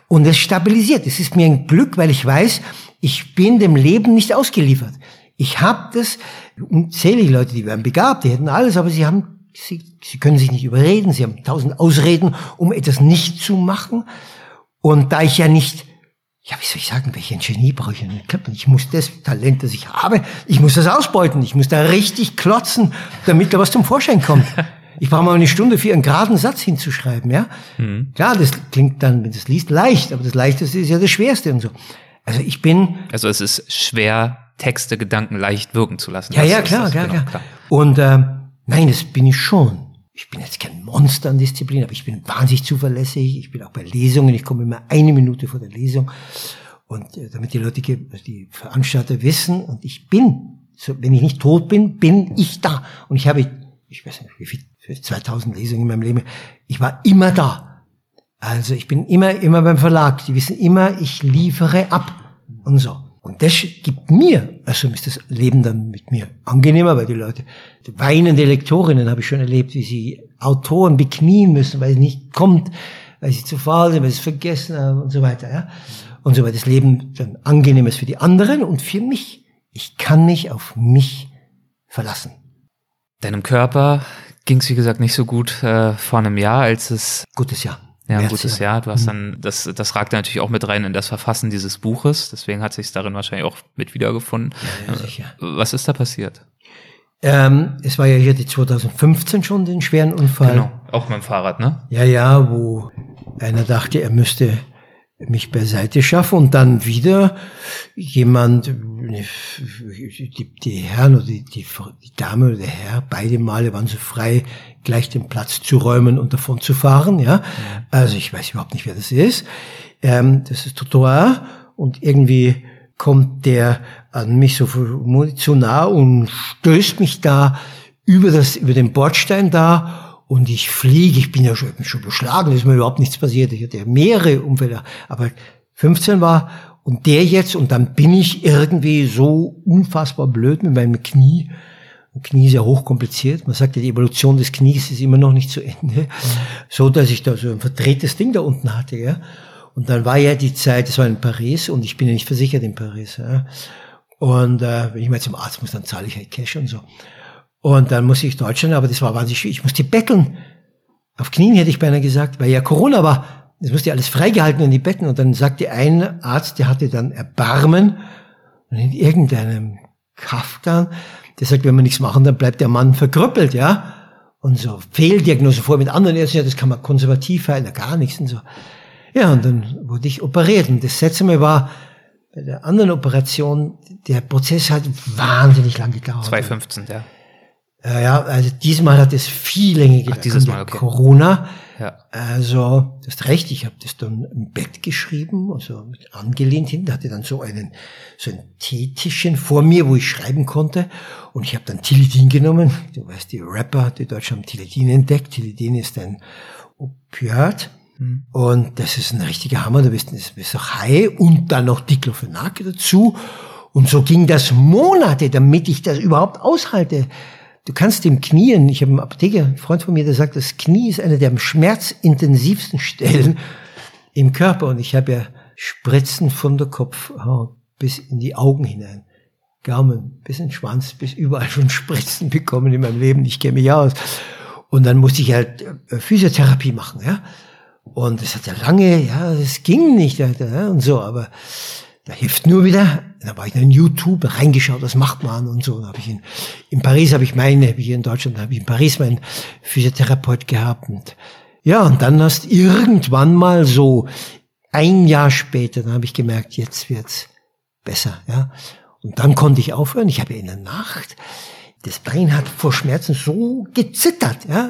Und es stabilisiert. Es ist mir ein Glück, weil ich weiß, ich bin dem Leben nicht ausgeliefert. Ich habe das, unzählige Leute, die wären begabt, die hätten alles, aber sie haben, sie, sie können sich nicht überreden, sie haben tausend Ausreden, um etwas nicht zu machen. Und da ich ja nicht ja, wie soll ich sagen, welchen Genie brauche ich denn? Ich muss das Talent, das ich habe, ich muss das ausbeuten. Ich muss da richtig klotzen, damit da was zum Vorschein kommt. *laughs* Ich brauche mal eine Stunde für einen geraden Satz hinzuschreiben, ja. Mhm. Klar, das klingt dann, wenn du es liest, leicht, aber das Leichteste ist ja das Schwerste und so. Also ich bin. Also es ist schwer, Texte, Gedanken leicht wirken zu lassen. Ja, ja, klar, klar, genau, klar. Und äh, nein, das bin ich schon ich bin jetzt kein Monster an Disziplin, aber ich bin wahnsinnig zuverlässig. Ich bin auch bei Lesungen. Ich komme immer eine Minute vor der Lesung. Und äh, damit die Leute, die Veranstalter wissen, und ich bin, so, wenn ich nicht tot bin, bin ich da. Und ich habe, ich weiß nicht, wie viel, 2000 Lesungen in meinem Leben. Ich war immer da. Also ich bin immer, immer beim Verlag. Die wissen immer, ich liefere ab und so. Und das gibt mir, also ist das Leben dann mit mir angenehmer, weil die Leute, die weinende Lektorinnen habe ich schon erlebt, wie sie Autoren beknien müssen, weil es nicht kommt, weil sie zu faul sind, weil sie es vergessen haben und so weiter, ja. Und so weiter. Das Leben dann angenehm ist für die anderen und für mich. Ich kann mich auf mich verlassen. Deinem Körper ging es, wie gesagt, nicht so gut äh, vor einem Jahr, als es... Gutes Jahr ja, ein gutes Jahr. Du hast mhm. dann, das, das ragt natürlich auch mit rein in das Verfassen dieses Buches. Deswegen hat sich darin wahrscheinlich auch mit wiedergefunden. Ja, ja, sicher. Was ist da passiert? Ähm, es war ja hier die 2015 schon den schweren Unfall. Genau, auch mit dem Fahrrad, ne? Ja, ja, wo einer dachte, er müsste mich beiseite schaffen und dann wieder jemand, die, die Herren oder die, die, die Dame oder der Herr, beide Male waren so frei, gleich den Platz zu räumen und davon zu fahren, ja. Also ich weiß überhaupt nicht, wer das ist. Ähm, das ist Trottoir und irgendwie kommt der an mich so zu nah und stößt mich da über das, über den Bordstein da und ich fliege, ich bin ja schon, schon beschlagen, ist mir überhaupt nichts passiert. Ich hatte mehrere Unfälle, aber 15 war und der jetzt und dann bin ich irgendwie so unfassbar blöd mit meinem Knie. Knie ist ja hochkompliziert. Man sagt ja, die Evolution des Knies ist immer noch nicht zu Ende. So, dass ich da so ein verdrehtes Ding da unten hatte, ja. Und dann war ja die Zeit, das war in Paris und ich bin ja nicht versichert in Paris, ja. Und äh, wenn ich mal zum Arzt muss, dann zahle ich halt Cash und so. Und dann muss ich Deutschland, aber das war wahnsinnig schwierig. Ich musste betteln. Auf Knien hätte ich beinahe gesagt, weil ja Corona war. Das musste alles freigehalten in die Betten. Und dann sagte ein Arzt, der hatte dann Erbarmen und in irgendeinem Kaftan, der sagt, wenn wir nichts machen, dann bleibt der Mann verkrüppelt, ja. Und so Fehldiagnose vor mit anderen Ärzten, ja, das kann man konservativ heilen, gar nichts und so. Ja, und dann wurde ich operiert. Und das Seltsame war, bei der anderen Operation, der Prozess hat wahnsinnig lang gedauert. 2015, ja. Äh, ja, also diesmal hat es viel länger gedauert. Ach, dieses Mal, okay. Corona. Ja. Also, du hast recht, ich habe das dann im Bett geschrieben, also angelehnt hin, hatte dann so einen so ein Teetischchen vor mir, wo ich schreiben konnte. Und ich habe dann Tilidin genommen. Du weißt, die Rapper, die Deutschen haben Tilidin entdeckt. Tilidin ist ein Opiat. Mhm. Und das ist ein richtiger Hammer, du bist, bist auch high und dann noch Diclofenac dazu. Und so ging das Monate, damit ich das überhaupt aushalte. Du kannst dem Knien, ich habe einen Apotheker, ein Freund von mir, der sagt, das Knie ist eine der am schmerzintensivsten Stellen *laughs* im Körper. Und ich habe ja Spritzen von der Kopfhaut bis in die Augen hinein. Gaumen, bis in den Schwanz, bis überall schon Spritzen bekommen in meinem Leben. Ich kenne mich aus. Und dann musste ich halt äh, Physiotherapie machen, ja. Und es hat ja lange, ja, es ging nicht, und so, aber da hilft nur wieder, da war ich in YouTube reingeschaut, was macht man und so. Da habe ich in, in Paris habe ich meine, hier in Deutschland habe ich in Paris meinen Physiotherapeut gehabt und ja, und dann hast irgendwann mal so ein Jahr später, dann habe ich gemerkt, jetzt wird's besser, ja. Und dann konnte ich aufhören. Ich habe in der Nacht, das Bein hat vor Schmerzen so gezittert, ja,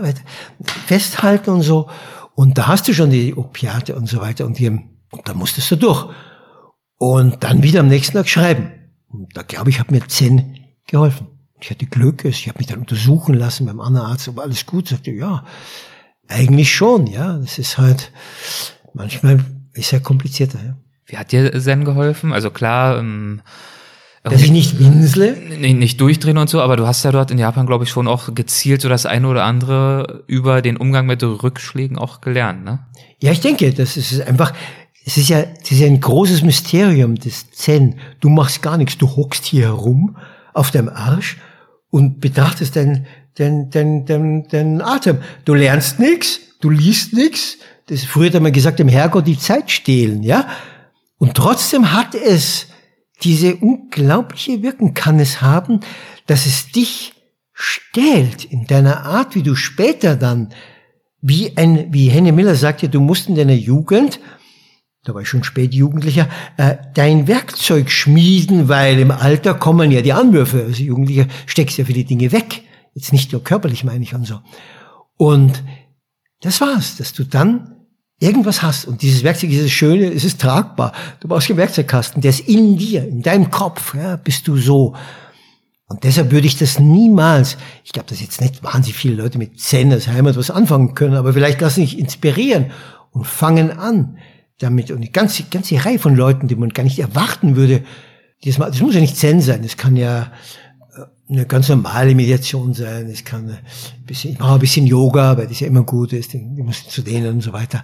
festhalten und so. Und da hast du schon die Opiate und so weiter und, die, und da musstest du durch. Und dann wieder am nächsten Tag schreiben. Und da glaube ich, hat mir Zen geholfen. Ich hatte Glück, ich habe mich dann untersuchen lassen beim anderen Arzt, ob alles gut. Sagte, ja, eigentlich schon, ja. Das ist halt, manchmal ist ja komplizierter, ja. Wie hat dir Zen geholfen? Also klar, ähm, dass ich nicht winsle? Nicht, nicht durchdrehen und so, aber du hast ja dort in Japan, glaube ich, schon auch gezielt so das eine oder andere über den Umgang mit Rückschlägen auch gelernt, ne? Ja, ich denke, das ist einfach, es ist ja, das ist ja ein großes Mysterium des Zen. Du machst gar nichts, du hockst hier herum auf deinem Arsch und betrachtest deinen dein, dein, dein, dein Atem. Du lernst nichts, du liest nichts. Das früher hat man gesagt, dem Herrgott die Zeit stehlen, ja? Und trotzdem hat es diese unglaubliche Wirken kann es haben, dass es dich stellt in deiner Art, wie du später dann, wie ein, wie Henny Miller sagte, du musst in deiner Jugend, da war ich schon spät Jugendlicher, äh, dein Werkzeug schmieden, weil im Alter kommen ja die Anwürfe. Also Jugendlicher steckst ja viele Dinge weg. Jetzt nicht nur körperlich meine ich und so. Und das war's, dass du dann irgendwas hast und dieses Werkzeug ist das Schöne, es ist tragbar. Du brauchst keinen Werkzeugkasten, der ist in dir, in deinem Kopf, ja, bist du so. Und deshalb würde ich das niemals, ich glaube, dass jetzt nicht wahnsinnig viele Leute mit Zen als Heimat was anfangen können, aber vielleicht lassen sich inspirieren und fangen an damit. Und eine ganze, ganze Reihe von Leuten, die man gar nicht erwarten würde, das, das muss ja nicht Zen sein, das kann ja eine ganz normale Meditation sein. Es kann ein bisschen, ich mache ein bisschen Yoga, weil das ja immer gut ist, die musst zu dehnen und so weiter.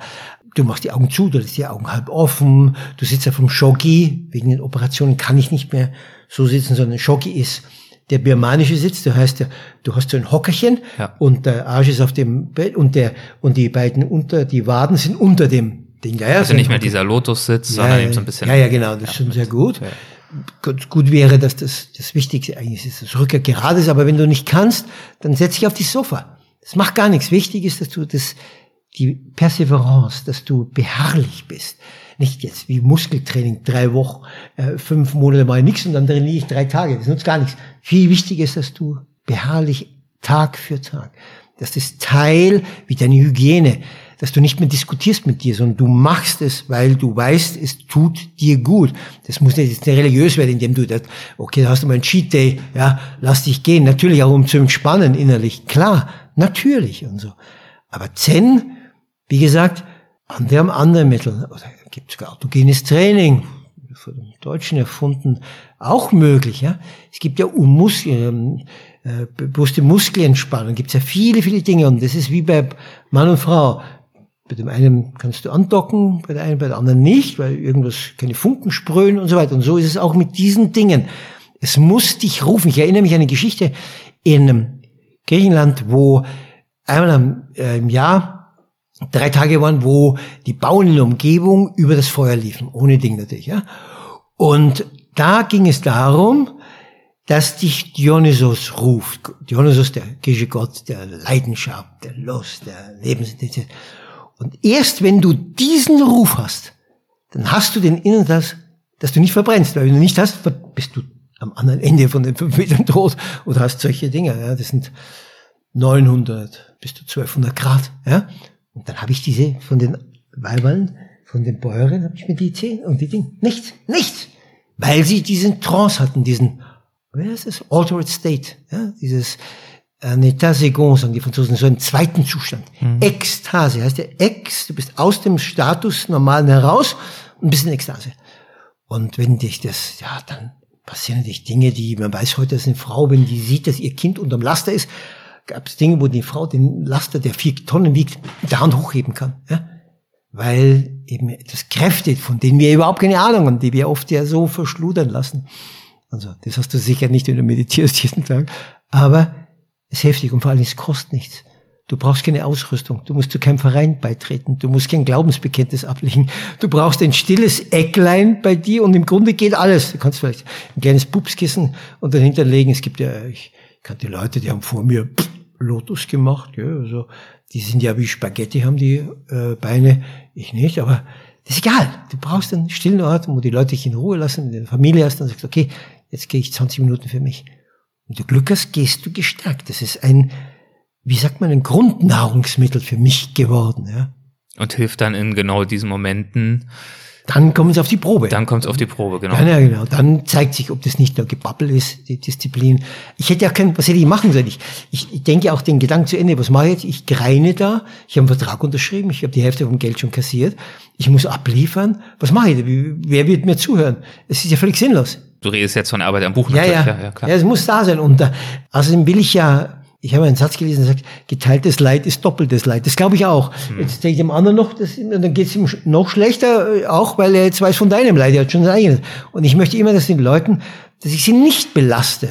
Du machst die Augen zu, du lässt die Augen halb offen. Du sitzt auf dem Shogi. Wegen den Operationen kann ich nicht mehr so sitzen, sondern Shogi ist der birmanische Sitz. Du heißt, du hast so ein Hockerchen ja. und der Arsch ist auf dem Bett und der und die beiden unter die Waden sind unter dem Ja, ja, also nicht mehr dieser Lotus-Sitz, ja, sondern eben so ein bisschen. Ja, ja, genau. Das ist schon sehr gut. Gut, gut wäre, dass das, das Wichtigste eigentlich ist, dass das Rücker gerade ist, aber wenn du nicht kannst, dann setz dich auf die Sofa. Das macht gar nichts. Wichtig ist, dass du das, die Perseverance, dass du beharrlich bist. Nicht jetzt wie Muskeltraining, drei Wochen, äh, fünf Monate mal nichts und dann trainiere ich drei Tage. Das nutzt gar nichts. Viel wichtiger ist, dass du beharrlich Tag für Tag. Das ist Teil wie deine Hygiene dass du nicht mehr diskutierst mit dir, sondern du machst es, weil du weißt, es tut dir gut. Das muss nicht religiös werden, indem du das, okay, da hast du mal einen Cheat Day, ja, lass dich gehen. Natürlich auch um zu entspannen innerlich. Klar, natürlich und so. Aber Zen, wie gesagt, andere haben andere Mittel. Oder gibt sogar autogenes Training, von den Deutschen erfunden, auch möglich, ja. Es gibt ja Muskeln, äh, bewusste Muskelentspannung, gibt es ja viele, viele Dinge und das ist wie bei Mann und Frau. Bei dem einen kannst du andocken, bei der einen, bei der anderen nicht, weil irgendwas keine Funken sprühen und so weiter. Und so ist es auch mit diesen Dingen. Es muss dich rufen. Ich erinnere mich an eine Geschichte in Griechenland, wo einmal äh, im Jahr drei Tage waren, wo die Bauern in der Umgebung über das Feuer liefen, ohne Ding natürlich. Ja. Und da ging es darum, dass dich Dionysos ruft. Dionysos, der griechische Gott der Leidenschaft, der Lust, der Lebensintensität. Und erst wenn du diesen Ruf hast, dann hast du den Inneren, dass, dass du nicht verbrennst. Weil wenn du nicht hast, bist du am anderen Ende von den fünf Metern tot oder hast solche Dinge. Ja, das sind 900 bis zu 1200 Grad. Ja, und dann habe ich diese von den Weibern, von den Bäuerinnen, habe ich mir die zehn und die Dinge. Nichts, nichts. Weil sie diesen Trance hatten, diesen, wie heißt das? Altered State. Ja, dieses, ein état second, sagen die Franzosen, so einen zweiten Zustand. Mhm. Ekstase heißt der Ex, du bist aus dem Status normalen heraus und bist in Ekstase. Und wenn dich das, ja, dann passieren natürlich Dinge, die, man weiß heute, dass eine Frau, wenn die sieht, dass ihr Kind unterm Laster ist, gab es Dinge, wo die Frau den Laster, der vier Tonnen wiegt, der Hand hochheben kann. Ja? Weil eben das Kräfte, von denen wir überhaupt keine Ahnung haben, die wir oft ja so verschludern lassen. Also, das hast du sicher nicht, wenn du meditierst jeden Tag. Aber ist heftig und vor allem es kostet nichts. Du brauchst keine Ausrüstung. Du musst zu keinem Verein beitreten. Du musst kein Glaubensbekenntnis ablegen. Du brauchst ein stilles Ecklein bei dir und im Grunde geht alles. Du kannst vielleicht ein kleines Pupskissen und dahinter legen. Es gibt ja, ich kannte Leute, die haben vor mir Lotus gemacht. Ja, also die sind ja wie Spaghetti, haben die äh, Beine. Ich nicht, aber das ist egal. Du brauchst einen stillen Ort, wo die Leute dich in Ruhe lassen, in der Familie hast, dann sagst du, okay, jetzt gehe ich 20 Minuten für mich. Wenn du Glück hast, gehst du gestärkt. Das ist ein, wie sagt man, ein Grundnahrungsmittel für mich geworden. Ja. Und hilft dann in genau diesen Momenten, Dann kommt es auf die Probe. Dann kommt es auf die Probe, genau. Ja, ja, genau. Dann zeigt sich, ob das nicht nur Gebabbel ist, die Disziplin. Ich hätte ja kein, was hätte ich machen sollen? Ich, ich, ich denke auch den Gedanken zu Ende. Was mache ich jetzt? Ich greine da. Ich habe einen Vertrag unterschrieben. Ich habe die Hälfte vom Geld schon kassiert. Ich muss abliefern. Was mache ich? Wer wird mir zuhören? Es ist ja völlig sinnlos. Du redest jetzt von Arbeit am Buch. Ja, ja, ja, ja, klar. ja, es muss da sein. Und da, außerdem will ich ja ich habe einen Satz gelesen, der sagt, geteiltes Leid ist doppeltes Leid. Das glaube ich auch. Hm. Jetzt denke ich dem anderen noch, das, dann geht es ihm noch schlechter, äh, auch weil er jetzt weiß von deinem Leid, er hat schon sein eigenes. Und ich möchte immer, dass den Leuten, dass ich sie nicht belaste.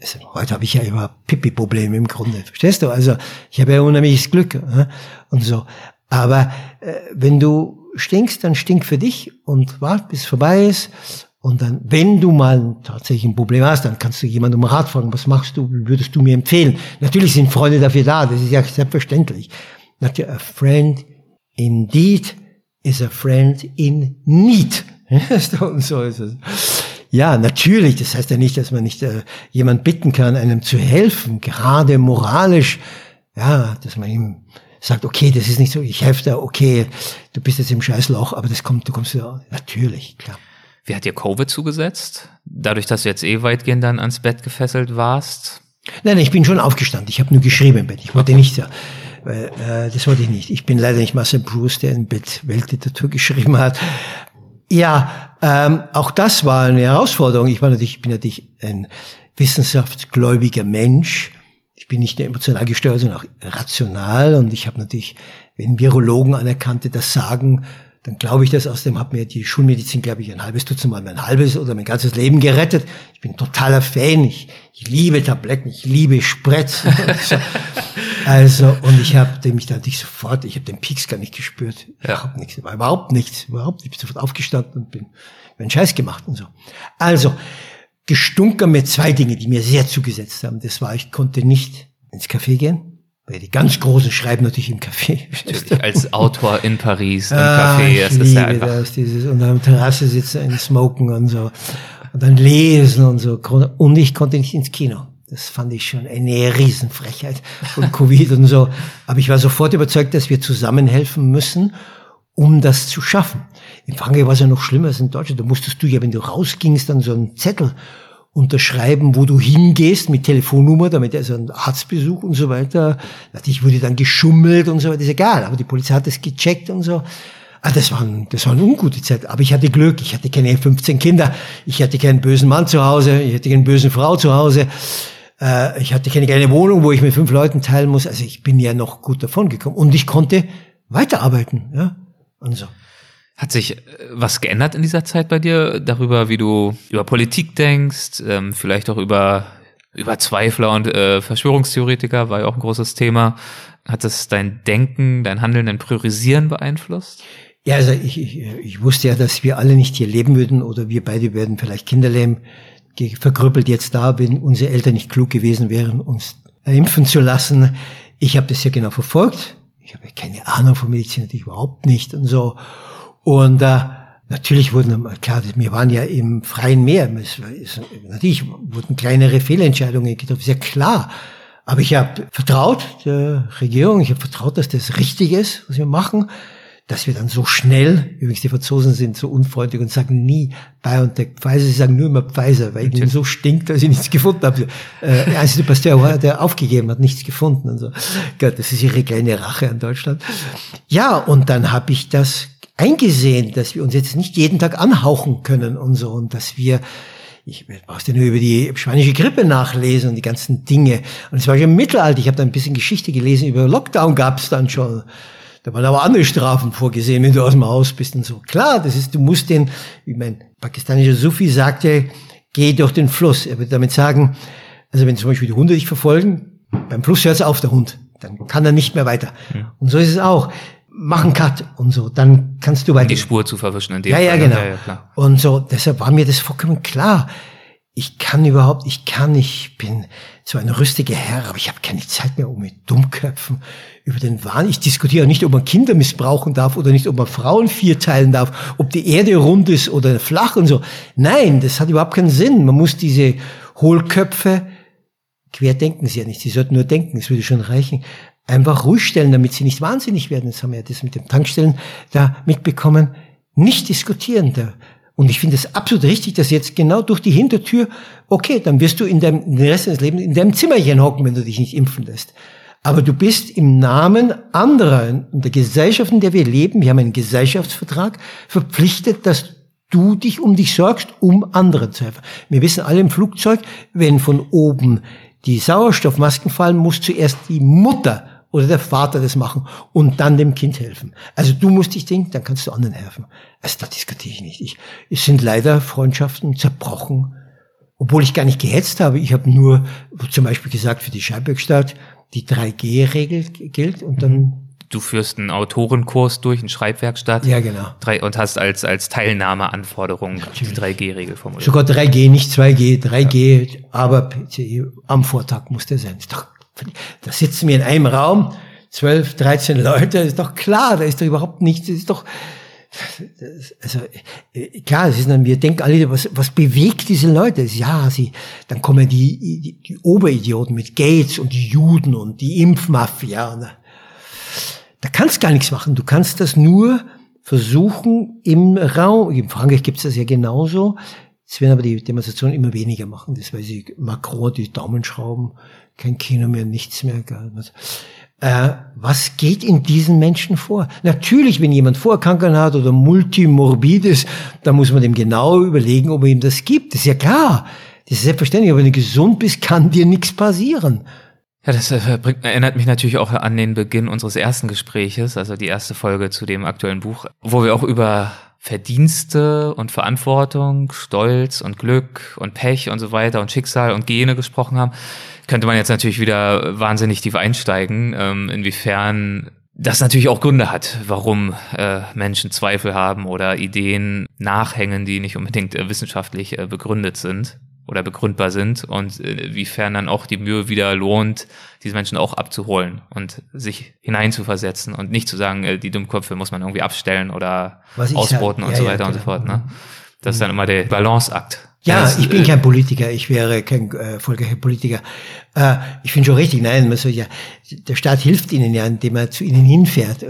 Also, heute habe ich ja immer Pipi-Probleme im Grunde, verstehst du? Also ich habe ja unheimliches Glück äh, und so. Aber äh, wenn du stinkst, dann stink für dich und wart, bis es vorbei ist und dann, wenn du mal tatsächlich ein Problem hast, dann kannst du jemanden um Rat fragen, was machst du, würdest du mir empfehlen? Natürlich sind Freunde dafür da, das ist ja selbstverständlich. Natürlich, a friend indeed is a friend in need. *laughs* Und so ist es. Ja, natürlich, das heißt ja nicht, dass man nicht äh, jemand bitten kann, einem zu helfen, gerade moralisch, ja, dass man ihm sagt, okay, das ist nicht so, ich helfe dir, okay, du bist jetzt im Scheißloch, aber das kommt, du kommst wieder, natürlich, klar. Wie hat dir Covid zugesetzt? Dadurch, dass du jetzt eh weitgehend dann ans Bett gefesselt warst? Nein, ich bin schon aufgestanden. Ich habe nur geschrieben im Bett. Ich wollte nicht, ja, weil, äh, das wollte ich nicht. Ich bin leider nicht Marcel Bruce, der im Bett Weltliteratur *laughs* geschrieben hat. Ja, ähm, auch das war eine Herausforderung. Ich war natürlich, ich bin natürlich ein wissenschaftsgläubiger Mensch. Ich bin nicht nur emotional gesteuert, sondern auch rational. Und ich habe natürlich, wenn Virologen anerkannte das sagen, dann glaube ich das. Außerdem hat mir die Schulmedizin, glaube ich, ein halbes Dutzend Mal mein halbes oder mein ganzes Leben gerettet. Ich bin totaler Fan. Ich, ich liebe Tabletten, ich liebe Spritzen. *laughs* so. Also, und ich habe mich da nicht sofort, ich habe den Peaks gar nicht gespürt. Ja. Überhaupt nichts, überhaupt nichts, überhaupt nicht. Ich bin sofort aufgestanden und bin, meinen Scheiß gemacht und so. Also, gestunken mit zwei Dinge, die mir sehr zugesetzt haben. Das war, ich konnte nicht ins Café gehen weil die ganz Großen schreiben natürlich im Café. *laughs* Natürlich, als Autor in Paris, im ah, Café. Das ist ja einfach. Das, dieses, und dann Terrasse sitzen und smoken und so. Und dann lesen und so. Und ich konnte nicht ins Kino. Das fand ich schon eine Riesenfrechheit von Covid und so. Aber ich war sofort überzeugt, dass wir zusammenhelfen müssen, um das zu schaffen. In Frankreich war es ja noch schlimmer als in Deutschland. Da musstest du ja, wenn du rausgingst, dann so einen Zettel unterschreiben, wo du hingehst mit Telefonnummer, damit also ein Arztbesuch und so weiter. Natürlich wurde dann geschummelt und so weiter, ist egal, aber die Polizei hat das gecheckt und so. Ah, das war, das war eine ungute Zeit. Aber ich hatte Glück. Ich hatte keine 15 Kinder. Ich hatte keinen bösen Mann zu Hause. Ich hatte keine böse Frau zu Hause. Äh, ich hatte keine kleine Wohnung, wo ich mit fünf Leuten teilen muss. Also ich bin ja noch gut davon gekommen. Und ich konnte weiterarbeiten. Ja, und so. Hat sich äh, was geändert in dieser Zeit bei dir darüber, wie du über Politik denkst, ähm, vielleicht auch über über Zweifler und äh, Verschwörungstheoretiker war ja auch ein großes Thema. Hat das dein Denken, dein Handeln, dein Priorisieren beeinflusst? Ja, also ich, ich, ich wusste ja, dass wir alle nicht hier leben würden oder wir beide werden vielleicht Kinder leben, verkrüppelt jetzt da, wenn unsere Eltern nicht klug gewesen wären, uns impfen zu lassen. Ich habe das ja genau verfolgt. Ich habe keine Ahnung von Medizin, natürlich überhaupt nicht und so. Und äh, natürlich wurden, klar, wir waren ja im freien Meer. Es, es, natürlich wurden kleinere Fehlentscheidungen getroffen, ist ja klar. Aber ich habe vertraut der Regierung, ich habe vertraut, dass das richtig ist, was wir machen, dass wir dann so schnell, übrigens die Franzosen sind so unfreundlich und sagen nie BioNTech, Pfizer, sie sagen nur immer Pfizer, weil ihnen so stinkt, dass sie nichts gefunden haben. Äh, also der Pasteur, der aufgegeben hat, nichts gefunden und so. Gott, das ist ihre kleine Rache an Deutschland. Ja, und dann habe ich das eingesehen, dass wir uns jetzt nicht jeden Tag anhauchen können und so und dass wir ich brauchst ja nur über die spanische Grippe nachlesen und die ganzen Dinge. Und es war schon im Mittelalter, ich habe da ein bisschen Geschichte gelesen, über Lockdown gab es dann schon. Da waren aber andere Strafen vorgesehen, wenn du aus dem Haus bist und so. Klar, das ist, du musst den, wie mein pakistanischer Sufi sagte, geh durch den Fluss. Er würde damit sagen, also wenn zum Beispiel die Hunde dich verfolgen, beim Fluss hört es auf, der Hund. Dann kann er nicht mehr weiter. Ja. Und so ist es auch mach einen Cut und so, dann kannst du weiter. Die Spur zu verwischen in dem Ja, Fall. ja, genau. Ja, ja. Und so, deshalb war mir das vollkommen klar. Ich kann überhaupt, ich kann, ich bin so ein rüstiger Herr, aber ich habe keine Zeit mehr, um mit Dummköpfen über den Wahn. Ich diskutiere nicht, ob man Kinder missbrauchen darf oder nicht, ob man Frauen vierteilen darf, ob die Erde rund ist oder flach und so. Nein, das hat überhaupt keinen Sinn. Man muss diese Hohlköpfe, quer denken sie ja nicht, sie sollten nur denken, es würde schon reichen, einfach ruhig stellen, damit sie nicht wahnsinnig werden. Jetzt haben wir ja das mit dem Tankstellen da mitbekommen. nicht diskutieren. Und ich finde es absolut richtig, dass jetzt genau durch die Hintertür, okay, dann wirst du in deinem, in den Rest deines Lebens in deinem Zimmerchen hocken, wenn du dich nicht impfen lässt. Aber du bist im Namen anderer, in der Gesellschaft, in der wir leben, wir haben einen Gesellschaftsvertrag, verpflichtet, dass du dich um dich sorgst, um andere zu helfen. Wir wissen alle im Flugzeug, wenn von oben die Sauerstoffmasken fallen, muss zuerst die Mutter oder der Vater das machen und dann dem Kind helfen. Also du musst dich denken, dann kannst du anderen helfen. Also da diskutiere ich nicht. Ich, es sind leider Freundschaften zerbrochen, obwohl ich gar nicht gehetzt habe. Ich habe nur zum Beispiel gesagt, für die Scheibergstadt die 3G-Regel gilt und dann mhm. Du führst einen Autorenkurs durch, eine Schreibwerkstatt. Ja, genau. und hast als, als Teilnahmeanforderung die 3G-Regel formuliert. Sogar 3G, nicht 2G, 3G, ja. aber PCI am Vortag muss der sein. Doch, da sitzen wir in einem Raum, 12, 13 Leute, ist doch klar, da ist doch überhaupt nichts, ist doch, also äh, klar, ist dann, wir denken alle, was, was bewegt diese Leute? Ja, sie, dann kommen die, die, die Oberidioten mit Gates und die Juden und die Impfmafia. Und da kannst gar nichts machen. Du kannst das nur versuchen im Raum. In Frankreich gibt es das ja genauso. Es werden aber die Demonstrationen immer weniger machen. Das weil sie Macron die Daumen schrauben, kein Kino mehr, nichts mehr. Äh, was geht in diesen Menschen vor? Natürlich, wenn jemand Vorerkrankungen hat oder multimorbid ist, dann muss man dem genau überlegen, ob er ihm das gibt. Das ist ja klar. Das ist selbstverständlich. Aber wenn du gesund bist, kann dir nichts passieren. Ja, das äh, erinnert mich natürlich auch an den Beginn unseres ersten Gespräches, also die erste Folge zu dem aktuellen Buch, wo wir auch über Verdienste und Verantwortung, Stolz und Glück und Pech und so weiter und Schicksal und Gene gesprochen haben könnte man jetzt natürlich wieder wahnsinnig tief einsteigen, ähm, inwiefern das natürlich auch Gründe hat, warum äh, Menschen Zweifel haben oder Ideen nachhängen, die nicht unbedingt äh, wissenschaftlich äh, begründet sind oder begründbar sind und äh, inwiefern dann auch die Mühe wieder lohnt, diese Menschen auch abzuholen und sich hineinzuversetzen und nicht zu sagen, äh, die Dummköpfe muss man irgendwie abstellen oder ausboten ja, und so weiter ja, und so fort. Ne? Das ist dann immer der Balanceakt. Ja, das, ich bin äh, kein Politiker, ich wäre kein äh, erfolgreicher Politiker. Äh, ich finde schon richtig, nein, man soll ja, der Staat hilft ihnen ja, indem er zu ihnen hinfährt.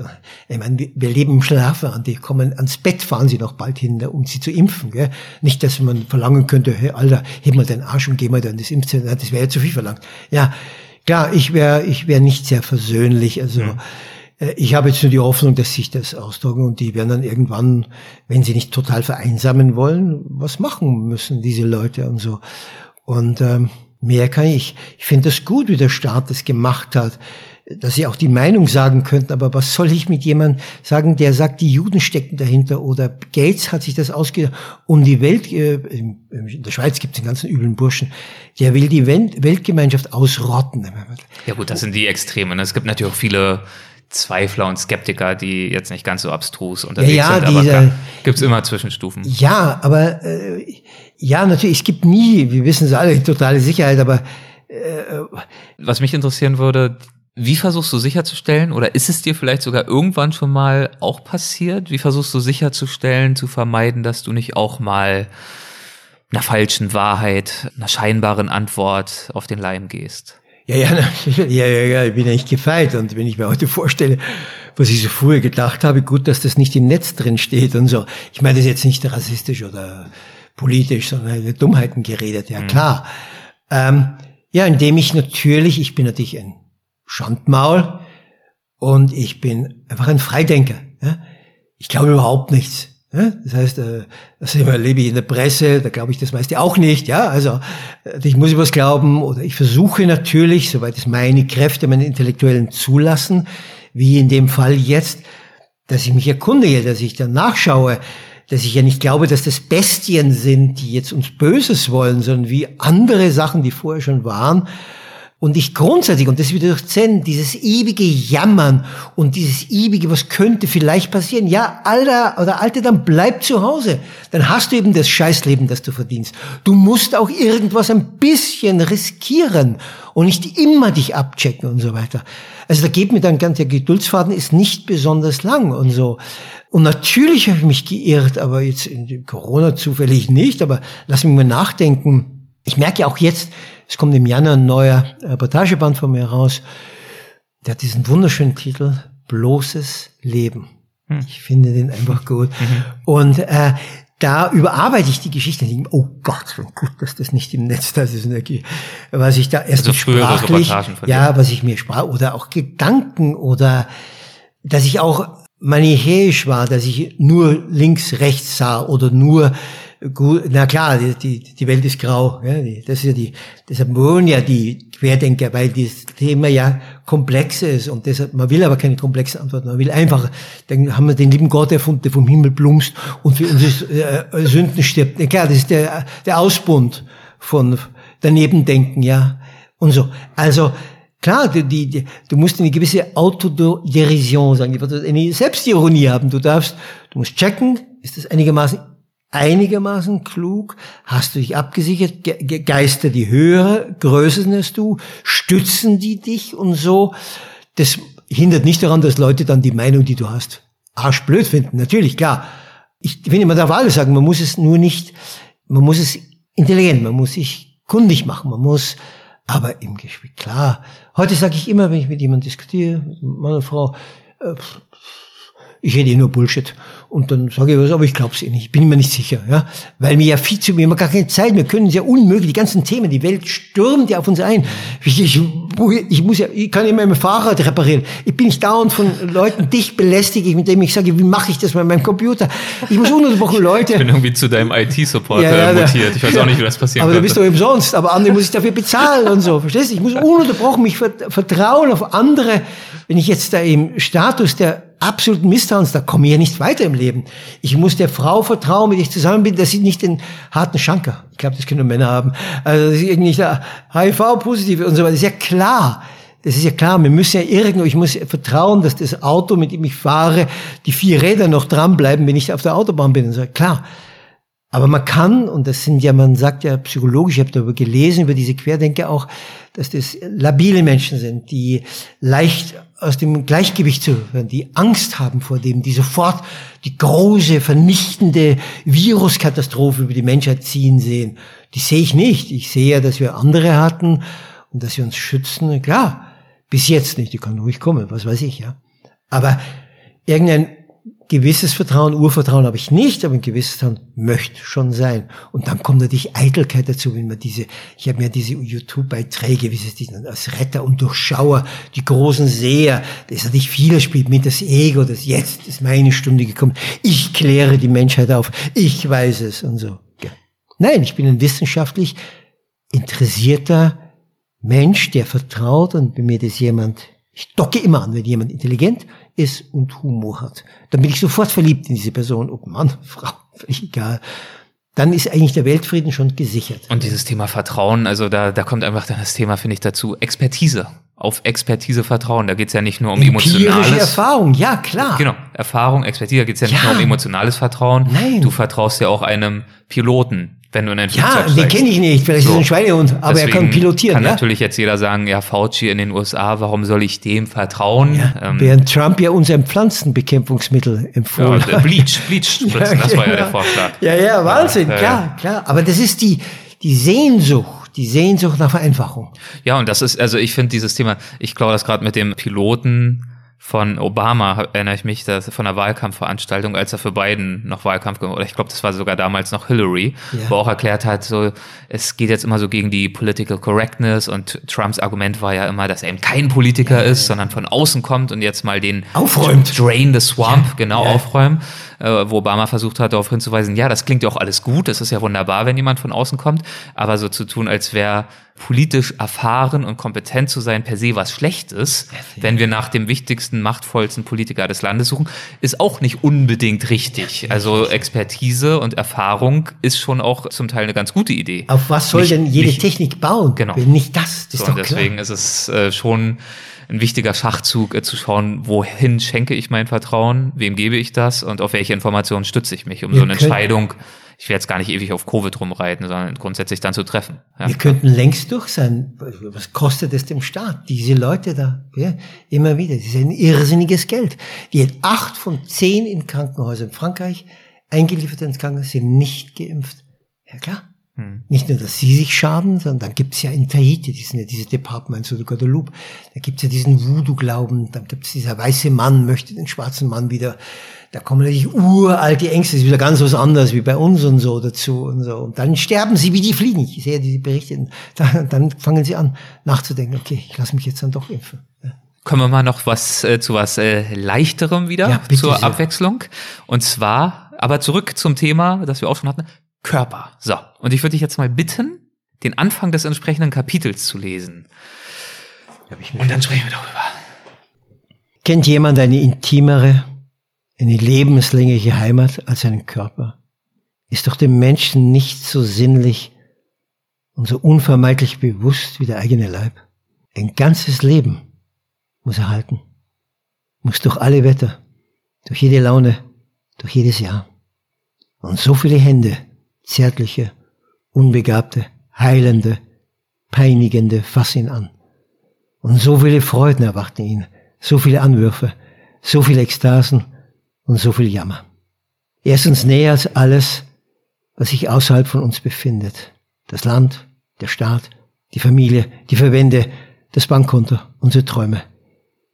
Ich meine, wir leben im Schlafwand, die kommen ans Bett, fahren sie noch bald hin, um sie zu impfen. Gell? Nicht, dass man verlangen könnte, hey, Alter, heb mal den Arsch und geh mal dann das Impfzentrum, das wäre ja zu viel verlangt. Ja, klar, ich wäre ich wäre nicht sehr versöhnlich, also mhm ich habe jetzt nur die Hoffnung, dass sich das ausdrücken und die werden dann irgendwann, wenn sie nicht total vereinsamen wollen, was machen müssen, diese Leute und so. Und ähm, mehr kann ich. Ich finde das gut, wie der Staat das gemacht hat, dass sie auch die Meinung sagen könnten, aber was soll ich mit jemandem sagen, der sagt, die Juden stecken dahinter oder Gates hat sich das ausgedacht, um die Welt, äh, in der Schweiz gibt es den ganzen üblen Burschen, der will die Weltgemeinschaft ausrotten. Ja gut, das sind die Extremen. Es gibt natürlich auch viele Zweifler und Skeptiker, die jetzt nicht ganz so abstrus unterwegs ja, ja, sind, aber gibt es immer Zwischenstufen. Ja, aber äh, ja, natürlich, es gibt nie, wir wissen es alle, totale Sicherheit, aber äh, was mich interessieren würde, wie versuchst du sicherzustellen, oder ist es dir vielleicht sogar irgendwann schon mal auch passiert? Wie versuchst du sicherzustellen, zu vermeiden, dass du nicht auch mal einer falschen Wahrheit, einer scheinbaren Antwort auf den Leim gehst? Ja, ja, *laughs* ja, ja, ja, ich bin nicht gefeit. Und wenn ich mir heute vorstelle, was ich so früher gedacht habe, gut, dass das nicht im Netz drin steht und so. Ich meine das ist jetzt nicht rassistisch oder politisch, sondern Dummheiten geredet, ja mhm. klar. Ähm, ja, indem ich natürlich, ich bin natürlich ein Schandmaul und ich bin einfach ein Freidenker. Ja? Ich glaube überhaupt nichts. Das heißt, äh, das lebe ich in der Presse, da glaube ich das meiste auch nicht. Ja, also äh, ich muss was glauben oder ich versuche natürlich, soweit es meine Kräfte, meine Intellektuellen zulassen, wie in dem Fall jetzt, dass ich mich erkundige, dass ich dann nachschaue, dass ich ja nicht glaube, dass das Bestien sind, die jetzt uns Böses wollen, sondern wie andere Sachen, die vorher schon waren. Und ich grundsätzlich, und das wieder durch Zen, dieses ewige Jammern und dieses ewige, was könnte vielleicht passieren? Ja, Alter oder Alte, dann bleib zu Hause. Dann hast du eben das Scheißleben, das du verdienst. Du musst auch irgendwas ein bisschen riskieren und nicht immer dich abchecken und so weiter. Also da geht mir dann ganz, der Geduldsfaden ist nicht besonders lang und so. Und natürlich habe ich mich geirrt, aber jetzt in Corona zufällig nicht, aber lass mich mal nachdenken. Ich merke ja auch jetzt, es kommt im Januar ein neuer Reportageband von mir raus. Der hat diesen wunderschönen Titel Bloßes Leben. Hm. Ich finde den einfach gut. Mhm. Und äh, da überarbeite ich die Geschichte oh Gott, gut, dass das nicht im Netz das ist, was ich da erst also sprachlich, ja, was ich mir sprach oder auch Gedanken oder dass ich auch manichäisch war, dass ich nur links, rechts sah oder nur gut, na klar, die, die, Welt ist grau. Ja, das ist ja die, deshalb wollen ja die Querdenker, weil das Thema ja komplex ist und deshalb, man will aber keine komplexen Antworten, man will einfach, dann haben wir den lieben Gott erfunden, der vom Himmel blumst und für unsere äh, Sünden stirbt. Ja, klar, das ist der, der Ausbund von daneben denken, ja, und so. Also, Klar, die, die, du musst eine gewisse Autoderision sagen, eine Selbstironie haben. Du darfst, du musst checken, ist das einigermaßen einigermaßen klug? Hast du dich abgesichert? Ge Geister, die höhere Größe sind du? Stützen die dich und so? Das hindert nicht daran, dass Leute dann die Meinung, die du hast, arschblöd finden. Natürlich, klar. Ich finde, man darf alles sagen. Man muss es nur nicht, man muss es intelligent, man muss sich kundig machen, man muss aber im Gespräch, klar. Heute sage ich immer, wenn ich mit jemandem diskutiere, mit meiner Frau, äh, ich rede eh nur Bullshit. Und dann sage ich was, aber ich glaube es eh nicht. Ich bin mir nicht sicher, ja. Weil mir ja viel zu, wir haben gar keine Zeit. Wir können ja unmöglich, die ganzen Themen, die Welt stürmt ja auf uns ein. Ich, ich, ich muss ja, ich kann immer mein Fahrrad reparieren. Ich bin nicht dauernd von Leuten *laughs* dicht belästigt, mit dem ich sage, wie mache ich das mit meinem Computer? Ich muss ununterbrochen Leute. Ich bin irgendwie zu deinem IT-Support ja, ja, mutiert. Ich weiß auch nicht, wie das passiert. Aber du bist doch umsonst. Aber andere muss ich dafür bezahlen und so. Verstehst du? Ich muss ununterbrochen mich vertrauen auf andere. Wenn ich jetzt da im Status der absoluten Misstrauens, da komme ich ja nicht weiter im Leben. Ich muss der Frau vertrauen, mit der ich zusammen bin, dass sie nicht den harten Schanker, ich glaube, das können nur Männer haben, also dass sie nicht HIV-positive und so weiter, das ist ja klar. Das ist ja klar, wir müssen ja irgendwo, ich muss vertrauen, dass das Auto, mit dem ich fahre, die vier Räder noch dranbleiben, wenn ich auf der Autobahn bin. Und so, klar. Aber man kann, und das sind ja, man sagt ja psychologisch, ich habe darüber gelesen, über diese Querdenker auch, dass das labile Menschen sind, die leicht aus dem Gleichgewicht zu hören, die Angst haben vor dem, die sofort die große, vernichtende Viruskatastrophe über die Menschheit ziehen sehen. Die sehe ich nicht. Ich sehe ja, dass wir andere hatten und dass wir uns schützen. Klar, bis jetzt nicht. Die kann ruhig kommen, was weiß ich, ja. Aber irgendein gewisses Vertrauen, Urvertrauen habe ich nicht, aber ein gewisses Vertrauen möchte schon sein. Und dann kommt natürlich Eitelkeit dazu, wenn man diese, ich habe mir diese YouTube-Beiträge, wie sie nennen, als Retter und Durchschauer, die großen Seher, das hat nicht vieler spielt mit, das Ego, das jetzt ist meine Stunde gekommen. Ich kläre die Menschheit auf, ich weiß es und so. Nein, ich bin ein wissenschaftlich interessierter Mensch, der vertraut und wenn mir das jemand, ich docke immer an, wenn jemand intelligent ist und Humor hat. Dann bin ich sofort verliebt in diese Person, ob Mann, *laughs* Frau, völlig egal. Dann ist eigentlich der Weltfrieden schon gesichert. Und dieses Thema Vertrauen, also da, da kommt einfach dann das Thema, finde ich, dazu, Expertise. Auf Expertise vertrauen. Da geht's ja nicht nur um Empirische emotionales. Erfahrung, ja klar. Genau, Erfahrung, Expertise, da geht's ja nicht ja. nur um emotionales Vertrauen. Nein. Du vertraust ja auch einem Piloten, wenn du in ein Flugzeug Ja, den kenne ich nicht, vielleicht so. ist es ein Schweinehund, aber Deswegen er kann pilotieren. Kann ja? natürlich jetzt jeder sagen, ja, Fauci in den USA, warum soll ich dem vertrauen? Ja, ähm, während Trump ja uns ein Pflanzenbekämpfungsmittel empfohlen ja, Bleach, Bleach *laughs* spritzen, das war ja der Vorschlag. Ja, ja, Wahnsinn, ja, klar, klar. Aber das ist die, die Sehnsucht, die Sehnsucht nach Vereinfachung. Ja, und das ist, also ich finde dieses Thema, ich glaube das gerade mit dem Piloten, von Obama, erinnere ich mich, das, von der Wahlkampfveranstaltung, als er für Biden noch Wahlkampf gemacht oder ich glaube, das war sogar damals noch Hillary, ja. wo auch erklärt hat, so, es geht jetzt immer so gegen die Political Correctness und Trumps Argument war ja immer, dass er eben kein Politiker ja, ist, ja. sondern von außen kommt und jetzt mal den aufräumt. Drain the Swamp, genau, aufräumen, wo Obama versucht hat, darauf hinzuweisen, ja, das klingt ja auch alles gut, das ist ja wunderbar, wenn jemand von außen kommt, aber so zu tun, als wäre politisch erfahren und kompetent zu sein per se was Schlechtes, wenn wir nach dem wichtigsten, machtvollsten Politiker des Landes suchen, ist auch nicht unbedingt richtig. Also Expertise und Erfahrung ist schon auch zum Teil eine ganz gute Idee. Auf was soll nicht, denn jede nicht, Technik bauen? Genau. Nicht das, das so, ist doch deswegen klar. ist es äh, schon ein wichtiger Schachzug äh, zu schauen, wohin schenke ich mein Vertrauen, wem gebe ich das und auf welche Informationen stütze ich mich, um wir so eine Entscheidung ich will jetzt gar nicht ewig auf Covid rumreiten, sondern grundsätzlich dann zu treffen. Ja. Wir könnten längst durch sein. Was kostet es dem Staat? Diese Leute da, ja, immer wieder. Das ist ein irrsinniges Geld. Die hat acht von zehn in Krankenhäusern in Frankreich eingeliefert ins Krankenhaus sind nicht geimpft. Ja klar. Hm. Nicht nur, dass sie sich schaden, sondern dann gibt's ja in Tahiti, die sind ja diese Departments oder Guadeloupe, da gibt's ja diesen Voodoo-Glauben, dann gibt's dieser weiße Mann möchte den schwarzen Mann wieder da kommen natürlich uralte Ängste, das ist wieder ganz was anderes wie bei uns und so dazu und so. Und dann sterben sie wie die Fliegen. Ich sehe diese Berichte. *laughs* Dann, dann fangen sie an nachzudenken, okay, ich lasse mich jetzt dann doch impfen. Kommen wir mal noch was äh, zu was äh, leichterem wieder Ja, zur sehr. Abwechslung. Und zwar, aber zurück zum Thema, das wir auch schon hatten, Körper. So, und ich würde dich jetzt mal bitten, den Anfang des entsprechenden Kapitels zu lesen. Und dann sprechen wir darüber. Kennt jemand eine intimere, eine lebenslängliche Heimat als einen Körper? Ist doch dem Menschen nicht so sinnlich und so unvermeidlich bewusst wie der eigene Leib. Ein ganzes Leben muss er halten, muss durch alle Wetter, durch jede Laune, durch jedes Jahr. Und so viele Hände, zärtliche, unbegabte, heilende, peinigende, fassen ihn an. Und so viele Freuden erwarten ihn, so viele Anwürfe, so viele Ekstasen und so viel Jammer. Er ist uns näher als alles, was sich außerhalb von uns befindet. Das Land, der Staat, die Familie, die Verbände, das Bankkonto, unsere Träume.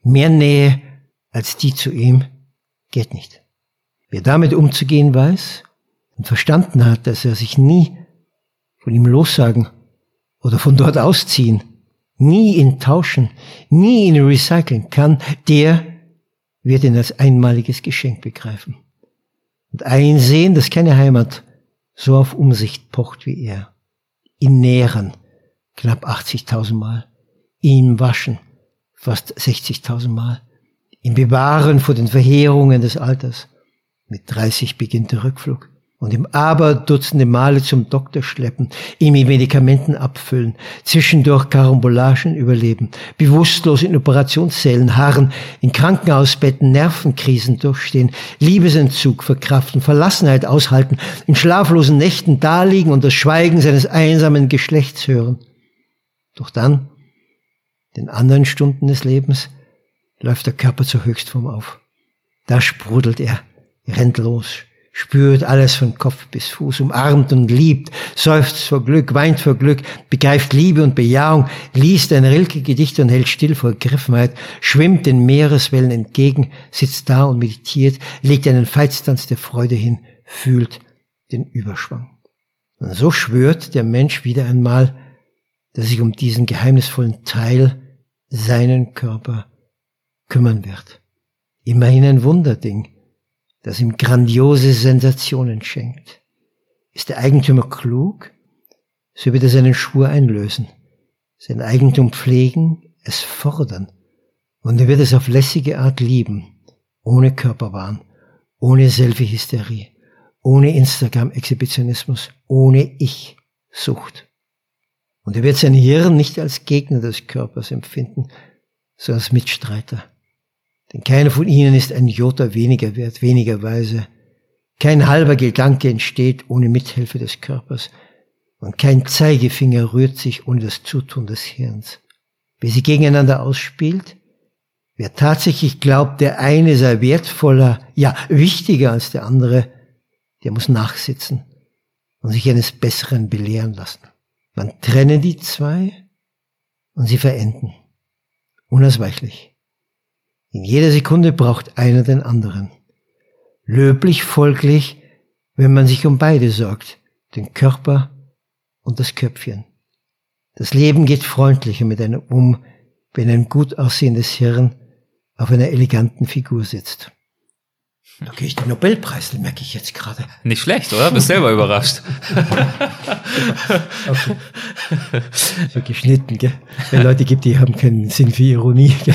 Mehr Nähe als die zu ihm geht nicht. Wer damit umzugehen weiß und verstanden hat, dass er sich nie von ihm lossagen oder von dort ausziehen, nie ihn tauschen, nie ihn recyceln kann, der wird ihn als einmaliges Geschenk begreifen. Und einsehen, dass keine Heimat so auf Umsicht pocht wie er. Ihn nähren, knapp 80.000 Mal. Ihn waschen, fast 60.000 Mal. Ihn bewahren vor den Verheerungen des Alters. Mit 30 beginnt der Rückflug. Und ihm aber Dutzende Male zum Doktor schleppen, ihm mit Medikamenten abfüllen, zwischendurch Karambolagen überleben, bewusstlos in Operationssälen harren, in Krankenhausbetten Nervenkrisen durchstehen, Liebesentzug verkraften, Verlassenheit aushalten, in schlaflosen Nächten daliegen und das Schweigen seines einsamen Geschlechts hören. Doch dann, den anderen Stunden des Lebens, läuft der Körper zur Höchstform auf. Da sprudelt er, rennt los, spürt alles von Kopf bis Fuß, umarmt und liebt, seufzt vor Glück, weint vor Glück, begreift Liebe und Bejahung, liest ein Rilke-Gedicht und hält still vor Griffenheit, schwimmt den Meereswellen entgegen, sitzt da und meditiert, legt einen Feitstanz der Freude hin, fühlt den Überschwang. Und so schwört der Mensch wieder einmal, dass sich um diesen geheimnisvollen Teil seinen Körper kümmern wird. Immerhin ein Wunderding, das ihm grandiose Sensationen schenkt. Ist der Eigentümer klug, so wird er seinen Schwur einlösen, sein Eigentum pflegen, es fordern, und er wird es auf lässige Art lieben, ohne Körperwahn, ohne Selfie-Hysterie, ohne Instagram-Exhibitionismus, ohne Ich-Sucht. Und er wird sein Hirn nicht als Gegner des Körpers empfinden, sondern als Mitstreiter. Denn keiner von ihnen ist ein Jota weniger wert, weniger weise. Kein halber Gedanke entsteht ohne Mithilfe des Körpers. Und kein Zeigefinger rührt sich ohne das Zutun des Hirns. Wer sie gegeneinander ausspielt, wer tatsächlich glaubt, der eine sei wertvoller, ja wichtiger als der andere, der muss nachsitzen und sich eines Besseren belehren lassen. Man trenne die zwei und sie verenden. Unausweichlich. In jeder Sekunde braucht einer den anderen. Löblich folglich, wenn man sich um beide sorgt, den Körper und das Köpfchen. Das Leben geht freundlicher mit einem um, wenn ein gut aussehendes Hirn auf einer eleganten Figur sitzt. Da kriege ich den Nobelpreis, den merke ich jetzt gerade. Nicht schlecht, oder? Bist selber überrascht. *laughs* Okay. So geschnitten, gell? Wenn Leute gibt, die haben keinen Sinn für Ironie, gell?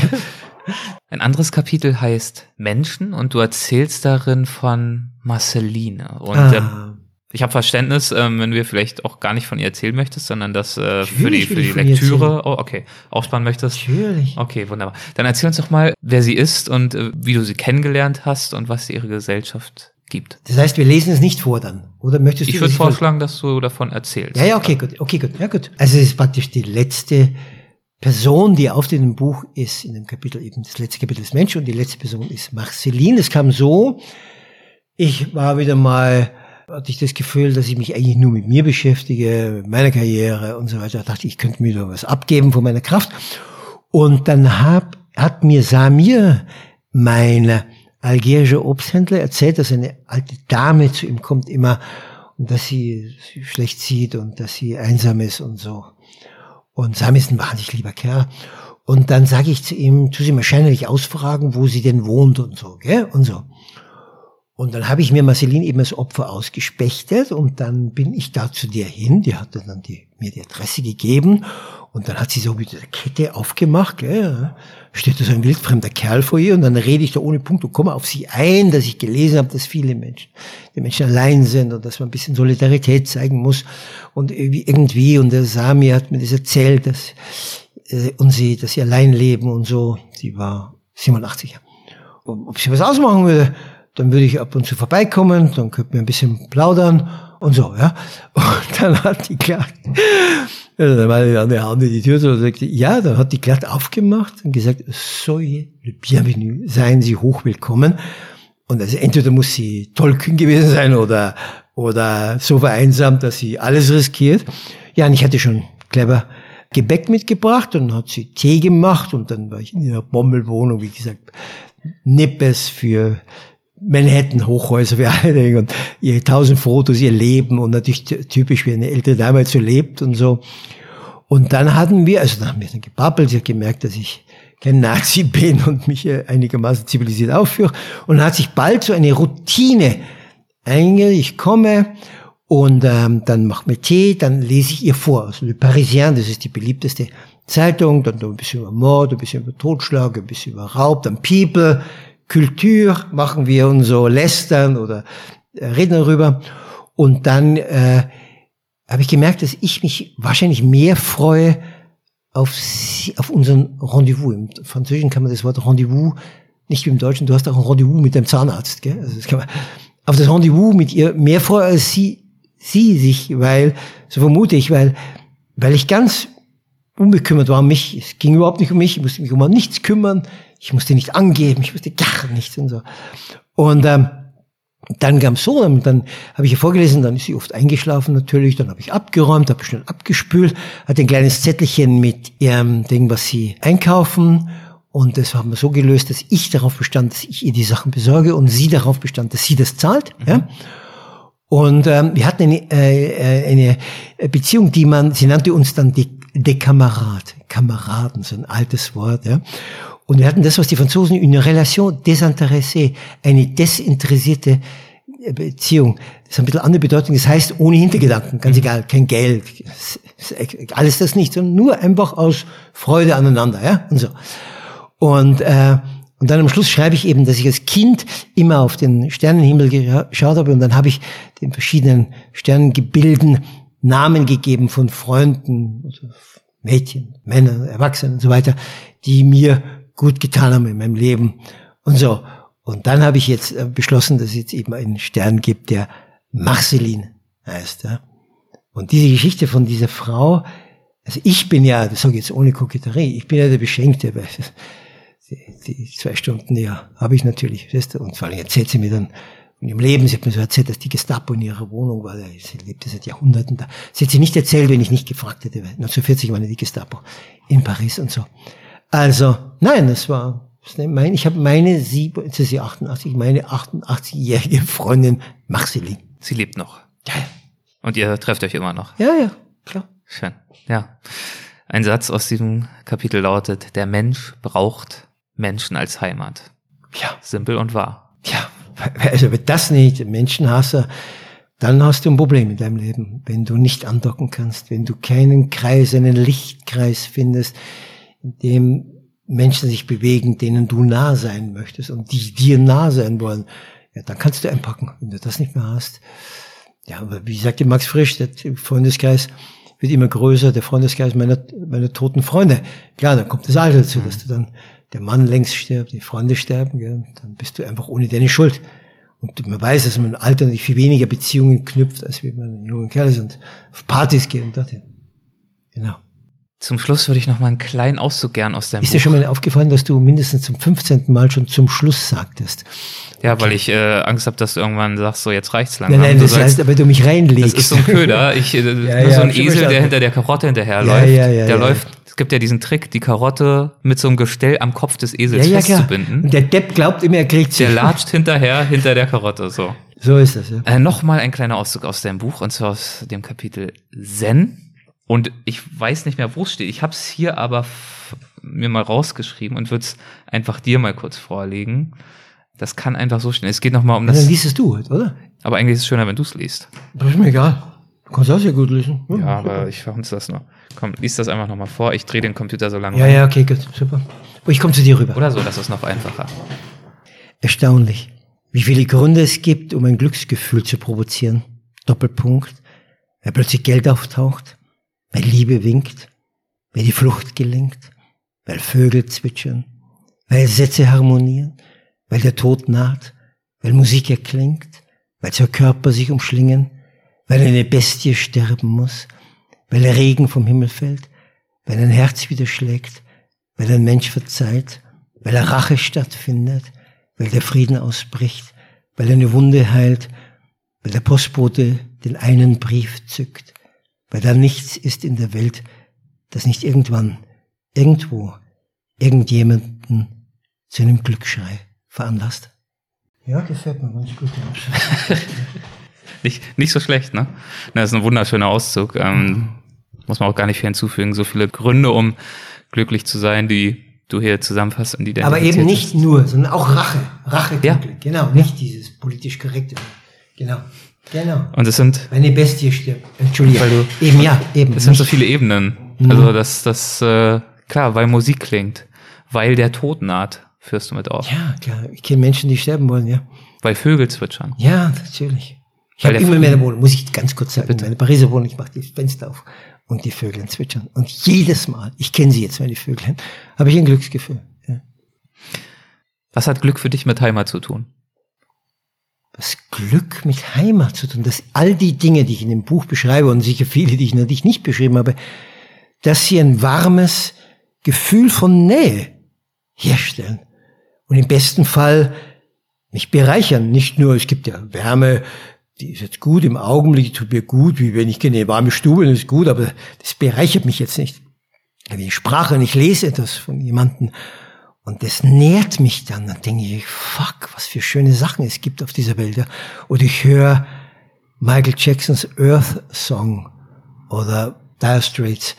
Ein anderes Kapitel heißt Menschen und du erzählst darin von Marceline. Und ähm, Ah, ich habe Verständnis, ähm, wenn du dir vielleicht auch gar nicht von ihr erzählen möchtest, sondern das äh, für die, für ich die Lektüre, oh, okay, aufsparen möchtest. natürlich. Okay, wunderbar. Dann erzähl uns doch mal, wer sie ist und äh, wie du sie kennengelernt hast und was sie ihre Gesellschaft gibt. Das heißt, wir lesen es nicht vor dann. Oder möchtest Ich du würde das vorschlagen, dass du davon erzählst. Ja, ja, okay, gut, okay, gut, ja, gut. Also es ist praktisch die letzte Person, die auf dem Buch ist, in dem Kapitel eben, das letzte Kapitel ist Mensch und die letzte Person ist Marceline. Es kam so, ich war wieder mal, hatte ich das Gefühl, dass ich mich eigentlich nur mit mir beschäftige, mit meiner Karriere und so weiter. Da dachte ich, ich könnte mir da was abgeben von meiner Kraft. Und dann hab, hat mir Samir, meine algerischer Obsthändler erzählt, dass eine alte Dame zu ihm kommt immer und dass sie schlecht sieht und dass sie einsam ist und so. Und Sam ist ein wahnsinnig lieber Kerl. Und dann sage ich zu ihm, tu sie wahrscheinlich ausfragen, wo sie denn wohnt und so, gell? Und so. Und dann habe ich mir Marceline eben als Opfer ausgespechtet und dann bin ich da zu dir hin. Die hat dann die, mir die Adresse gegeben und dann hat sie so mit der Kette aufgemacht. Gell? Steht da so ein wildfremder Kerl vor ihr und dann rede ich da ohne Punkt und komme auf sie ein, dass ich gelesen habe, dass viele Menschen, die Menschen allein sind und dass man ein bisschen Solidarität zeigen muss und irgendwie und der Sami hat mir das erzählt, dass äh, und sie, dass sie allein leben und so. Sie war 87. Ob sie was ausmachen würde, dann würde ich ab und zu vorbeikommen, dann könnten wir ein bisschen plaudern und so, ja. Und dann hat die glatt, dann war die andere Hand in die Tür und sagte, ja, dann hat die glatt aufgemacht und gesagt, soyez le bienvenu, seien Sie hochwillkommen. Und also entweder muss sie tollkühn gewesen sein oder, oder so vereinsamt, dass sie alles riskiert. Ja, und ich hatte schon clever Gebäck mitgebracht und hat sie Tee gemacht und dann war ich in ihrer Bommelwohnung, wie gesagt, Nippes für Manhattan-Hochhäuser wie alle *laughs* und ihre tausend Fotos, ihr Leben und natürlich typisch, wie eine ältere Dame so lebt und so. Und dann hatten wir, also dann haben wir dann gebabbelt, sie hat gemerkt, dass ich kein Nazi *laughs* bin und mich einigermaßen zivilisiert aufführe. Und hat sich bald so eine Routine einge, ich komme und ähm, dann macht mir Tee, dann lese ich ihr vor. Also Le Parisien, das ist die beliebteste Zeitung, dann ein bisschen über Mord, ein bisschen über Totschlag, ein bisschen über Raub, dann People, Kultur machen wir und so lästern oder reden darüber. Und dann äh, habe ich gemerkt, dass ich mich wahrscheinlich mehr freue auf, auf unseren Rendezvous. Im Französischen kann man das Wort Rendezvous nicht wie im Deutschen. Du hast auch ein Rendezvous mit dem Zahnarzt. Gell? Also das kann man, auf das Rendezvous mit ihr mehr freue als sie, sie sich, weil, so vermute ich, weil, weil ich ganz unbekümmert war um mich. Es ging überhaupt nicht um mich. Ich musste mich um nichts kümmern. Ich musste nicht angeben, ich musste gar nichts und so. Und ähm, dann kam so, und dann habe ich ihr vorgelesen, dann ist sie oft eingeschlafen natürlich, dann habe ich abgeräumt, habe schnell abgespült, hatte ein kleines Zettelchen mit ihrem Ding, was sie einkaufen und das haben wir so gelöst, dass ich darauf bestand, dass ich ihr die Sachen besorge und sie darauf bestand, dass sie das zahlt. Mhm. Ja? Und ähm, wir hatten eine, äh, eine Beziehung, die man, sie nannte uns dann die, die Kamerad, Kameraden, so ein altes Wort. Ja? Und wir hatten das, was die Franzosen une relation désintéressée, eine desinteressierte äh, Beziehung. Das ist ein bisschen andere Bedeutung. Das heißt, ohne Hintergedanken, ganz mhm. egal, kein Geld, alles das nicht, sondern nur einfach aus Freude aneinander, ja, und so. Und, äh, und dann am Schluss schreibe ich eben, dass ich als Kind immer auf den Sternenhimmel geschaut habe und dann habe ich den verschiedenen Sternengebilden Namen gegeben von Freunden, also Mädchen, Männern, Erwachsenen und so weiter, die mir gut getan haben in meinem Leben und so. Und dann habe ich jetzt äh, beschlossen, dass es jetzt eben einen Stern gibt, der Marceline heißt. Ja. Und diese Geschichte von dieser Frau, also ich bin ja, das sage ich jetzt ohne Koketterie, ich bin ja der Beschenkte, weil *laughs* die, die zwei Stunden, ja, habe ich natürlich, weißt du, und vor allem erzählt sie mir dann in ihrem Leben, sie hat mir so erzählt, dass die Gestapo in ihrer Wohnung war, sie lebte seit Jahrhunderten da. Sie hat sie nicht erzählt, wenn ich nicht gefragt hätte, weil 1940 war die Gestapo in Paris und so. Also, nein, es war, ich habe meine sieben, jetzt ist sie 88, meine 88-jährige Freundin Marceline. Sie lebt noch. Ja, ja. Und ihr trefft euch immer noch. Ja, ja, klar. Schön. Ja. Ein Satz aus diesem Kapitel lautet, der Mensch braucht Menschen als Heimat. Ja. Simpel und wahr. Ja, also wenn das nicht Menschenhasser, dann hast du ein Problem in deinem Leben, wenn du nicht andocken kannst, wenn du keinen Kreis, einen Lichtkreis findest, in dem Menschen sich bewegen, denen du nah sein möchtest und die dir nah sein wollen, ja, dann kannst du einpacken. Wenn du das nicht mehr hast, ja, aber wie sagte Max Frisch, der Freundeskreis wird immer größer, der Freundeskreis meiner, meiner toten Freunde. Klar, dann kommt das Alter dazu, dass du dann der Mann längst stirbt, die Freunde sterben, gell, dann bist du einfach ohne deine Schuld. Und man weiß, dass man im Alter nicht viel weniger Beziehungen knüpft, als wenn man jungen Kerl ist und auf Partys geht und dorthin. Genau. Zum Schluss würde ich noch mal einen kleinen Auszug gern aus deinem Ist Buch. dir schon mal aufgefallen, dass du mindestens zum 15. Mal schon zum Schluss sagtest? Ja, weil ich äh, Angst habe, dass du irgendwann sagst, so jetzt reicht's langsam. Nein, nein, das heißt, aber du mich reinlegst. das ist so ein Köder. *laughs* Ich, äh, nur ja, so ein Esel, der hinter der Karotte hinterherläuft. Ja, ja, ja, der ja. läuft. Es gibt ja diesen Trick, die Karotte mit so einem Gestell am Kopf des ja, Esels ja, klar. festzubinden. Und der Depp glaubt immer, er kriegt sie. Der latscht hinterher hinter der Karotte. So. So ist das, ja. Äh, Nochmal ein kleiner Auszug aus deinem Buch, und zwar aus dem Kapitel Zen. Und ich weiß nicht mehr, wo es steht. Ich habe es hier aber mir mal rausgeschrieben und würde es einfach dir mal kurz vorlegen. Das kann einfach so stehen. Es geht nochmal um Dann das. liest es du halt, oder? Aber eigentlich ist es schöner, wenn du es liest. Das ist mir egal. Du kannst auch sehr gut lesen. Hm, Ja, super. aber ich verhunze das nur. Komm, lies das einfach nochmal vor. Ich drehe den Computer so lange. Ja, rum. ja, okay, gut, super. Oh, ich komme zu dir rüber. Oder so, das ist noch einfacher. Erstaunlich, wie viele Gründe es gibt, um ein Glücksgefühl zu provozieren. Doppelpunkt. Weil plötzlich Geld auftaucht, weil Liebe winkt, weil die Flucht gelingt, weil Vögel zwitschern, weil Sätze harmonieren, weil der Tod naht, weil Musik erklingt, weil zwei Körper sich umschlingen, weil eine Bestie sterben muss, weil der Regen vom Himmel fällt, weil ein Herz wieder schlägt, weil ein Mensch verzeiht, weil eine Rache stattfindet, weil der Frieden ausbricht, weil eine Wunde heilt, weil der Postbote den einen Brief zückt, weil da nichts ist in der Welt, das nicht irgendwann, irgendwo, irgendjemanden zu einem Glücksschrei veranlasst. Ja, gefällt mir ganz gut. *laughs* Nicht, nicht so schlecht, ne? Na, Das ist ein wunderschöner Auszug. Ähm, muss man auch gar nicht viel hinzufügen. So viele Gründe, um glücklich zu sein, die du hier zusammenfasst und die Aber eben nicht nur, sondern auch Rache. Rache, Ja. genau, nicht dieses politisch korrekte. Genau, genau. Und es sind, Eine Bestie stirbt. Entschuldige. Du- eben, ja, eben. es sind so viele Ebenen. Mhm. Also das, das, äh, klar, weil Musik klingt, weil der Tod naht, führst du mit auf. Ja, klar. Ich kenne Menschen, die sterben wollen, ja. Weil Vögel zwitschern. Ja, natürlich. Ich habe immer mehr Wohnung, muss ich ganz kurz sagen, meine Pariser Wohnung, ich mache die Fenster auf und die Vögel zwitschern. Und jedes Mal, ich kenne sie jetzt, meine Vögel, habe ich ein Glücksgefühl. Ja. Was hat Glück für dich mit Heimat zu tun? Das Glück mit Heimat zu tun, dass all die Dinge, die ich in dem Buch beschreibe und sicher viele, die ich natürlich nicht beschrieben habe, dass sie ein warmes Gefühl von Nähe herstellen. Und im besten Fall mich bereichern. Nicht nur, es gibt ja Wärme, die ist jetzt gut im Augenblick, tut mir gut, wie wenn ich in eine warme Stube, das ist gut, aber das bereichert mich jetzt nicht. Wenn ich sprache und ich lese etwas von jemandem und das nährt mich dann, dann denke ich, fuck, was für schöne Sachen es gibt auf dieser Welt. Oder ich höre Michael Jacksons Earth Song oder Dire Straits,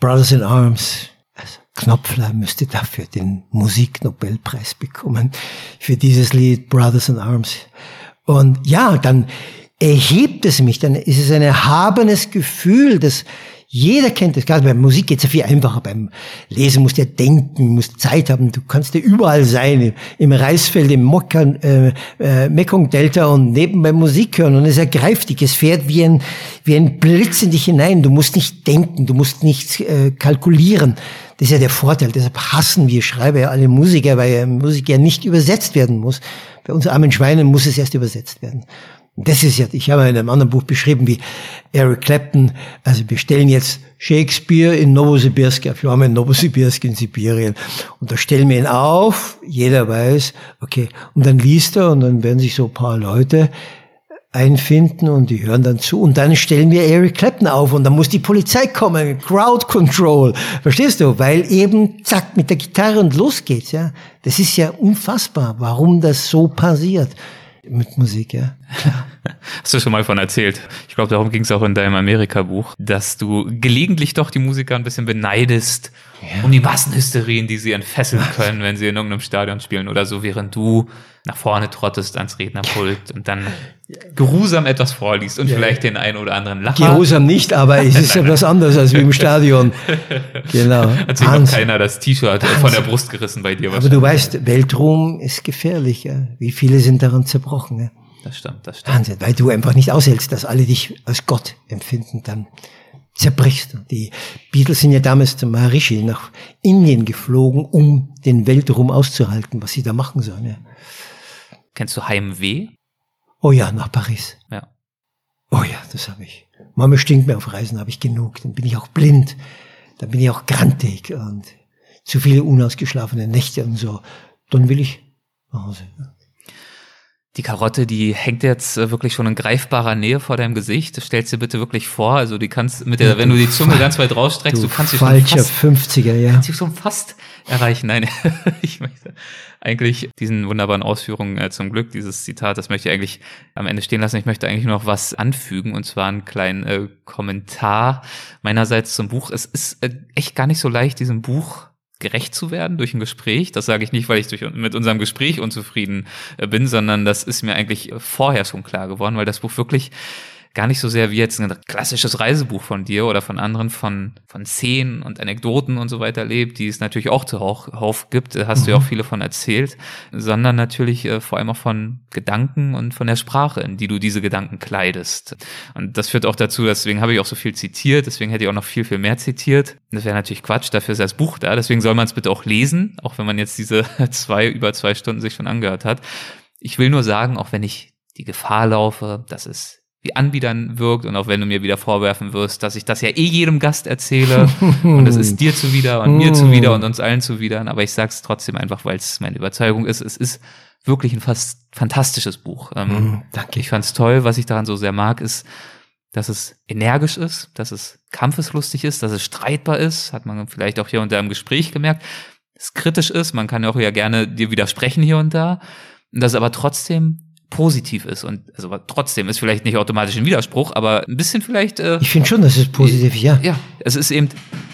Brothers in Arms. Also Knopfler müsste dafür den Musiknobelpreis bekommen, für dieses Lied Brothers in Arms. Und ja, dann erhebt es mich, dann ist es ein erhabenes Gefühl, das jeder kennt das. Gerade bei Musik geht es ja viel einfacher. Beim Lesen musst du ja denken, musst Zeit haben. Du kannst ja überall sein, im, Reisfeld, im Mokkan, äh, äh, Mekong-Delta und nebenbei Musik hören. Und es ergreift dich. Es fährt wie ein, wie ein Blitz in dich hinein. Du musst nicht denken, du musst nichts äh, kalkulieren. Das ist ja der Vorteil. Deshalb hassen wir Schreiber ja alle Musiker, weil Musik ja nicht übersetzt werden muss. Bei uns armen Schweinen muss es erst übersetzt werden. Das ist ja, ich habe in einem anderen Buch beschrieben, wie Eric Clapton, also wir stellen jetzt Shakespeare in Novosibirsk wir haben in Novosibirsk in Sibirien. Und da stellen wir ihn auf, jeder weiß, okay, und dann liest er und dann werden sich so ein paar Leute einfinden und die hören dann zu und dann stellen wir Eric Clapton auf und dann muss die Polizei kommen, Crowd Control, verstehst du? Weil eben zack mit der Gitarre und los geht's, ja. Das ist ja unfassbar, warum das so passiert mit Musik, ja. *laughs* Hast du schon mal von erzählt. Ich glaube, darum ging es auch in deinem Amerika-Buch, dass du gelegentlich doch die Musiker ein bisschen beneidest um die Massenhysterien, die sie entfesseln können, wenn sie in irgendeinem Stadion spielen oder so, während du nach vorne trottest ans Rednerpult *laughs* und dann geruhsam etwas vorliest und vielleicht den einen oder anderen Lacher. Geruhsam nicht, aber es ist *laughs* etwas anderes als wie im Stadion. *laughs* Genau. Hat sich noch keiner das T-Shirt von der Brust gerissen bei dir. Aber du weißt, Weltruhm ist gefährlich, ja. Wie viele sind daran zerbrochen, ja. Das stimmt, das stimmt. Wahnsinn, weil du einfach nicht aushältst, dass alle dich als Gott empfinden, dann zerbrichst du. Die Beatles sind ja damals zum Maharishi nach Indien geflogen, um den Weltruhm auszuhalten, was sie da machen sollen. Ja. Kennst du Heimweh? Oh ja, nach Paris. Ja. Oh ja, das habe ich. Mama stinkt mir auf Reisen, habe ich genug. Dann bin ich auch blind. dann bin ich auch grantig und zu viele unausgeschlafene Nächte und so. Dann will ich nach Hause. Die Karotte, die hängt jetzt äh, wirklich schon in greifbarer Nähe vor deinem Gesicht. Stellst dir bitte wirklich vor, also die kannst mit der, wenn du die Zunge ganz weit rausstreckst, du, du kannst sie schon fast, 50er, ja. Kannst sie schon fast erreichen. Nein, *laughs* ich möchte eigentlich diesen wunderbaren Ausführungen äh, zum Glück, dieses Zitat, das möchte ich eigentlich am Ende stehen lassen. Ich möchte eigentlich noch was anfügen und zwar einen kleinen äh, Kommentar meinerseits zum Buch. Es ist äh, echt gar nicht so leicht, diesem Buch gerecht zu werden durch ein Gespräch. Das sage ich nicht, weil ich durch, mit unserem Gespräch unzufrieden äh, bin, sondern das ist mir eigentlich vorher schon klar geworden, weil das Buch wirklich gar nicht so sehr wie jetzt ein klassisches Reisebuch von dir oder von anderen von, von Szenen und Anekdoten und so weiter lebt, die es natürlich auch zuhauf gibt, hast mhm. du ja auch mhm. viele von erzählt, sondern natürlich äh, vor allem auch von Gedanken und von der Sprache, in die du diese Gedanken kleidest. Und das führt auch dazu, deswegen habe ich auch so viel zitiert, deswegen hätte ich auch noch viel, viel mehr zitiert. Das wäre natürlich Quatsch, dafür ist das Buch da, deswegen soll man es bitte auch lesen, auch wenn man jetzt diese *laughs* zwei, über zwei Stunden sich schon angehört hat. Ich will nur sagen, auch wenn ich die Gefahr laufe, dass es wie anbiedern wirkt und auch wenn du mir wieder vorwerfen wirst, dass ich das ja eh jedem Gast erzähle und es ist *laughs* dir zuwider und mir zuwider und uns allen zuwider, aber ich sag's trotzdem einfach, weil es meine Überzeugung ist, es ist wirklich ein fast fantastisches Buch. Ähm, mm, danke. Ich fand's toll, was ich daran so sehr mag, ist, dass es energisch ist, dass es kampfeslustig ist, dass es streitbar ist, hat man vielleicht auch hier und da im Gespräch gemerkt, es kritisch ist, man kann ja auch ja gerne dir widersprechen hier und da, dass es aber trotzdem positiv ist und also trotzdem ist vielleicht nicht automatisch ein Widerspruch, aber ein bisschen vielleicht. Äh, ich finde schon, dass es positiv, ja. Ja, es ist eben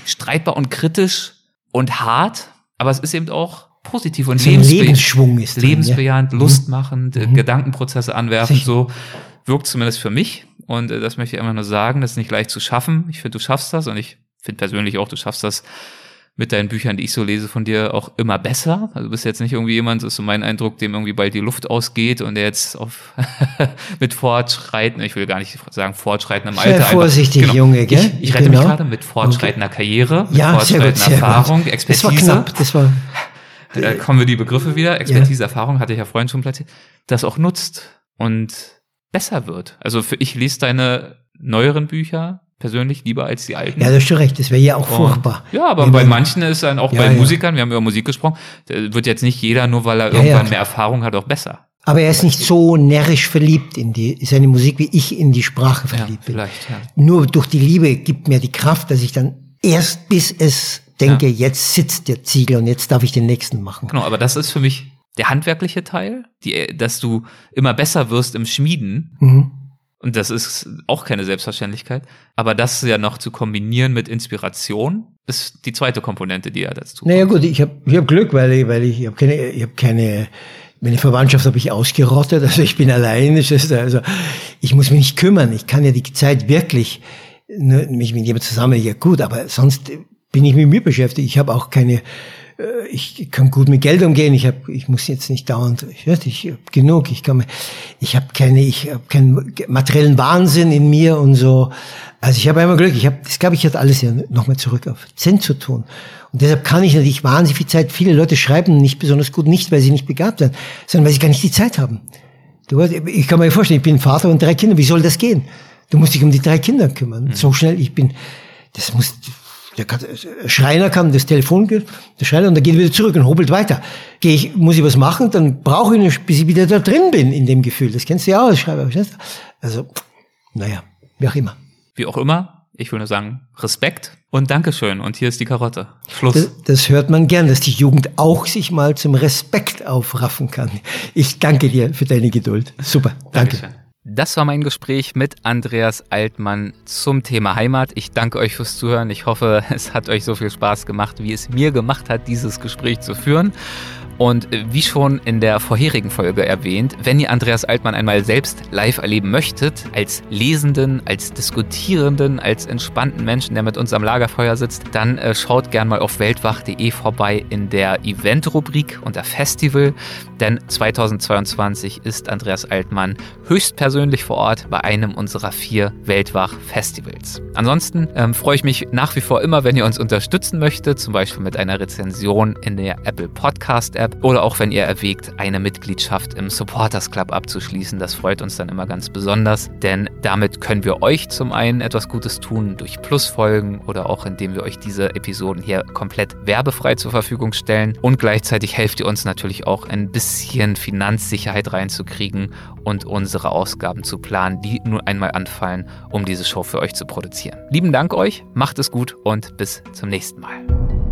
streitbar und kritisch und hart, aber es ist eben auch positiv und lebensbe Lebensschwung ist lebensbejahend, ja. Mhm. lustmachend, mhm. Gedankenprozesse anwerfen, Sicher. so wirkt zumindest für mich und äh, das möchte ich einfach nur sagen, das ist nicht leicht zu schaffen. Ich finde, du schaffst das und ich finde persönlich auch, du schaffst das mit deinen Büchern, die ich so lese von dir, auch immer besser. Also du bist jetzt nicht irgendwie jemand, das ist so mein Eindruck, dem irgendwie bald die Luft ausgeht und der jetzt auf *laughs* mit Fortschreiten, ich will gar nicht sagen Fortschreitendem Alter. Sehr vorsichtig, genau. Junge, gell? Ich, ich rette genau. mich gerade mit fortschreitender okay. Karriere, mit ja, fortschreitender sehr gut, sehr Erfahrung, gut. Expertise. Das war knapp, das war. *laughs* Da kommen wir die Begriffe wieder. Expertise, ja. Erfahrung, hatte ich ja vorhin schon platziert. Das auch nutzt und besser wird. Also für ich lese deine neueren Bücher persönlich lieber als die alten. Ja, das ist schon recht, das wäre ja auch und, furchtbar. Ja, aber bei manchen ist dann auch ja, bei ja. Musikern, wir haben über Musik gesprochen, wird jetzt nicht jeder, nur weil er ja, irgendwann mehr Erfahrung hat, auch besser. Aber er ist nicht so närrisch verliebt in die, seine Musik, wie ich in die Sprache verliebt bin. Vielleicht, ja. Nur durch die Liebe gibt mir die Kraft, dass ich dann erst bis es denke, jetzt sitzt der Ziegel und jetzt darf ich den nächsten machen. Genau, aber das ist für mich der handwerkliche Teil, die, dass du immer besser wirst im Schmieden. Mhm und das ist auch keine Selbstverständlichkeit. Aber das ja noch zu kombinieren mit Inspiration ist die zweite Komponente, die er dazu. Naja gut, ich habe ich hab Glück, weil ich, weil ich, ich habe keine, ich habe keine, meine Verwandtschaft habe ich ausgerottet. *laughs* Also ich bin allein. Also ich muss mich nicht kümmern. Ich kann ja die Zeit wirklich nur mich mit jemand zusammen. Ja gut, aber sonst bin ich mit mir beschäftigt. Ich habe auch keine ich kann gut mit Geld umgehen. Ich habe, ich muss jetzt nicht dauernd, ich, ich habe genug. Ich kann, ich habe keine, ich habe keinen materiellen Wahnsinn in mir und so. Also ich habe einmal Glück. Ich habe, das glaube ich, hat alles ja nochmal zurück auf Zen zu tun. Und deshalb kann ich natürlich wahnsinnig viel Zeit. Viele Leute schreiben nicht besonders gut, nicht weil sie nicht begabt sind, sondern weil sie gar nicht die Zeit haben. Du, ich kann mir vorstellen, ich bin Vater und drei Kinder. Wie soll das gehen? Du musst dich um die drei Kinder kümmern. Mhm. So schnell, ich bin, das muss, der Schreiner kann das Telefon, der Schreiner, und dann geht er wieder zurück und hobelt weiter. Gehe ich, muss ich was machen, dann brauche ich nicht, bis ich wieder da drin bin in dem Gefühl. Das kennst du ja auch als Schreiber. Also, naja, wie auch immer. Wie auch immer, ich will nur sagen, Respekt und Dankeschön. Und hier ist die Karotte. Schluss. Das, das hört man gern, dass die Jugend auch sich mal zum Respekt aufraffen kann. Ich danke dir für deine Geduld. Super, danke. Dankeschön. Das war mein Gespräch mit Andreas Altmann zum Thema Heimat. Ich danke euch fürs Zuhören. Ich hoffe, *laughs* es hat euch so viel Spaß gemacht, wie es mir gemacht hat, dieses Gespräch zu führen. Und wie schon in der vorherigen Folge erwähnt, wenn ihr Andreas Altmann einmal selbst live erleben möchtet, als Lesenden, als Diskutierenden, als entspannten Menschen, der mit uns am Lagerfeuer sitzt, dann äh, schaut gern mal auf weltwach.de vorbei in der Event-Rubrik unter Festival, denn 2022 ist Andreas Altmann höchstpersönlich vor Ort bei einem unserer vier Weltwach-Festivals. Ansonsten ähm, freue ich mich nach wie vor immer, wenn ihr uns unterstützen möchtet, zum Beispiel mit einer Rezension in der Apple Podcast App oder auch wenn ihr erwägt, eine Mitgliedschaft im Supporters Club abzuschließen. Das freut uns dann immer ganz besonders, denn damit können wir euch zum einen etwas Gutes tun durch Plusfolgen oder auch indem wir euch diese Episoden hier komplett werbefrei zur Verfügung stellen und gleichzeitig helft ihr uns natürlich auch ein bisschen Finanzsicherheit reinzukriegen und unsere Ausgaben zu planen, die nun einmal anfallen, um diese Show für euch zu produzieren. Lieben Dank euch, macht es gut und bis zum nächsten Mal.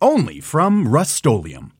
only from Rust-Oleum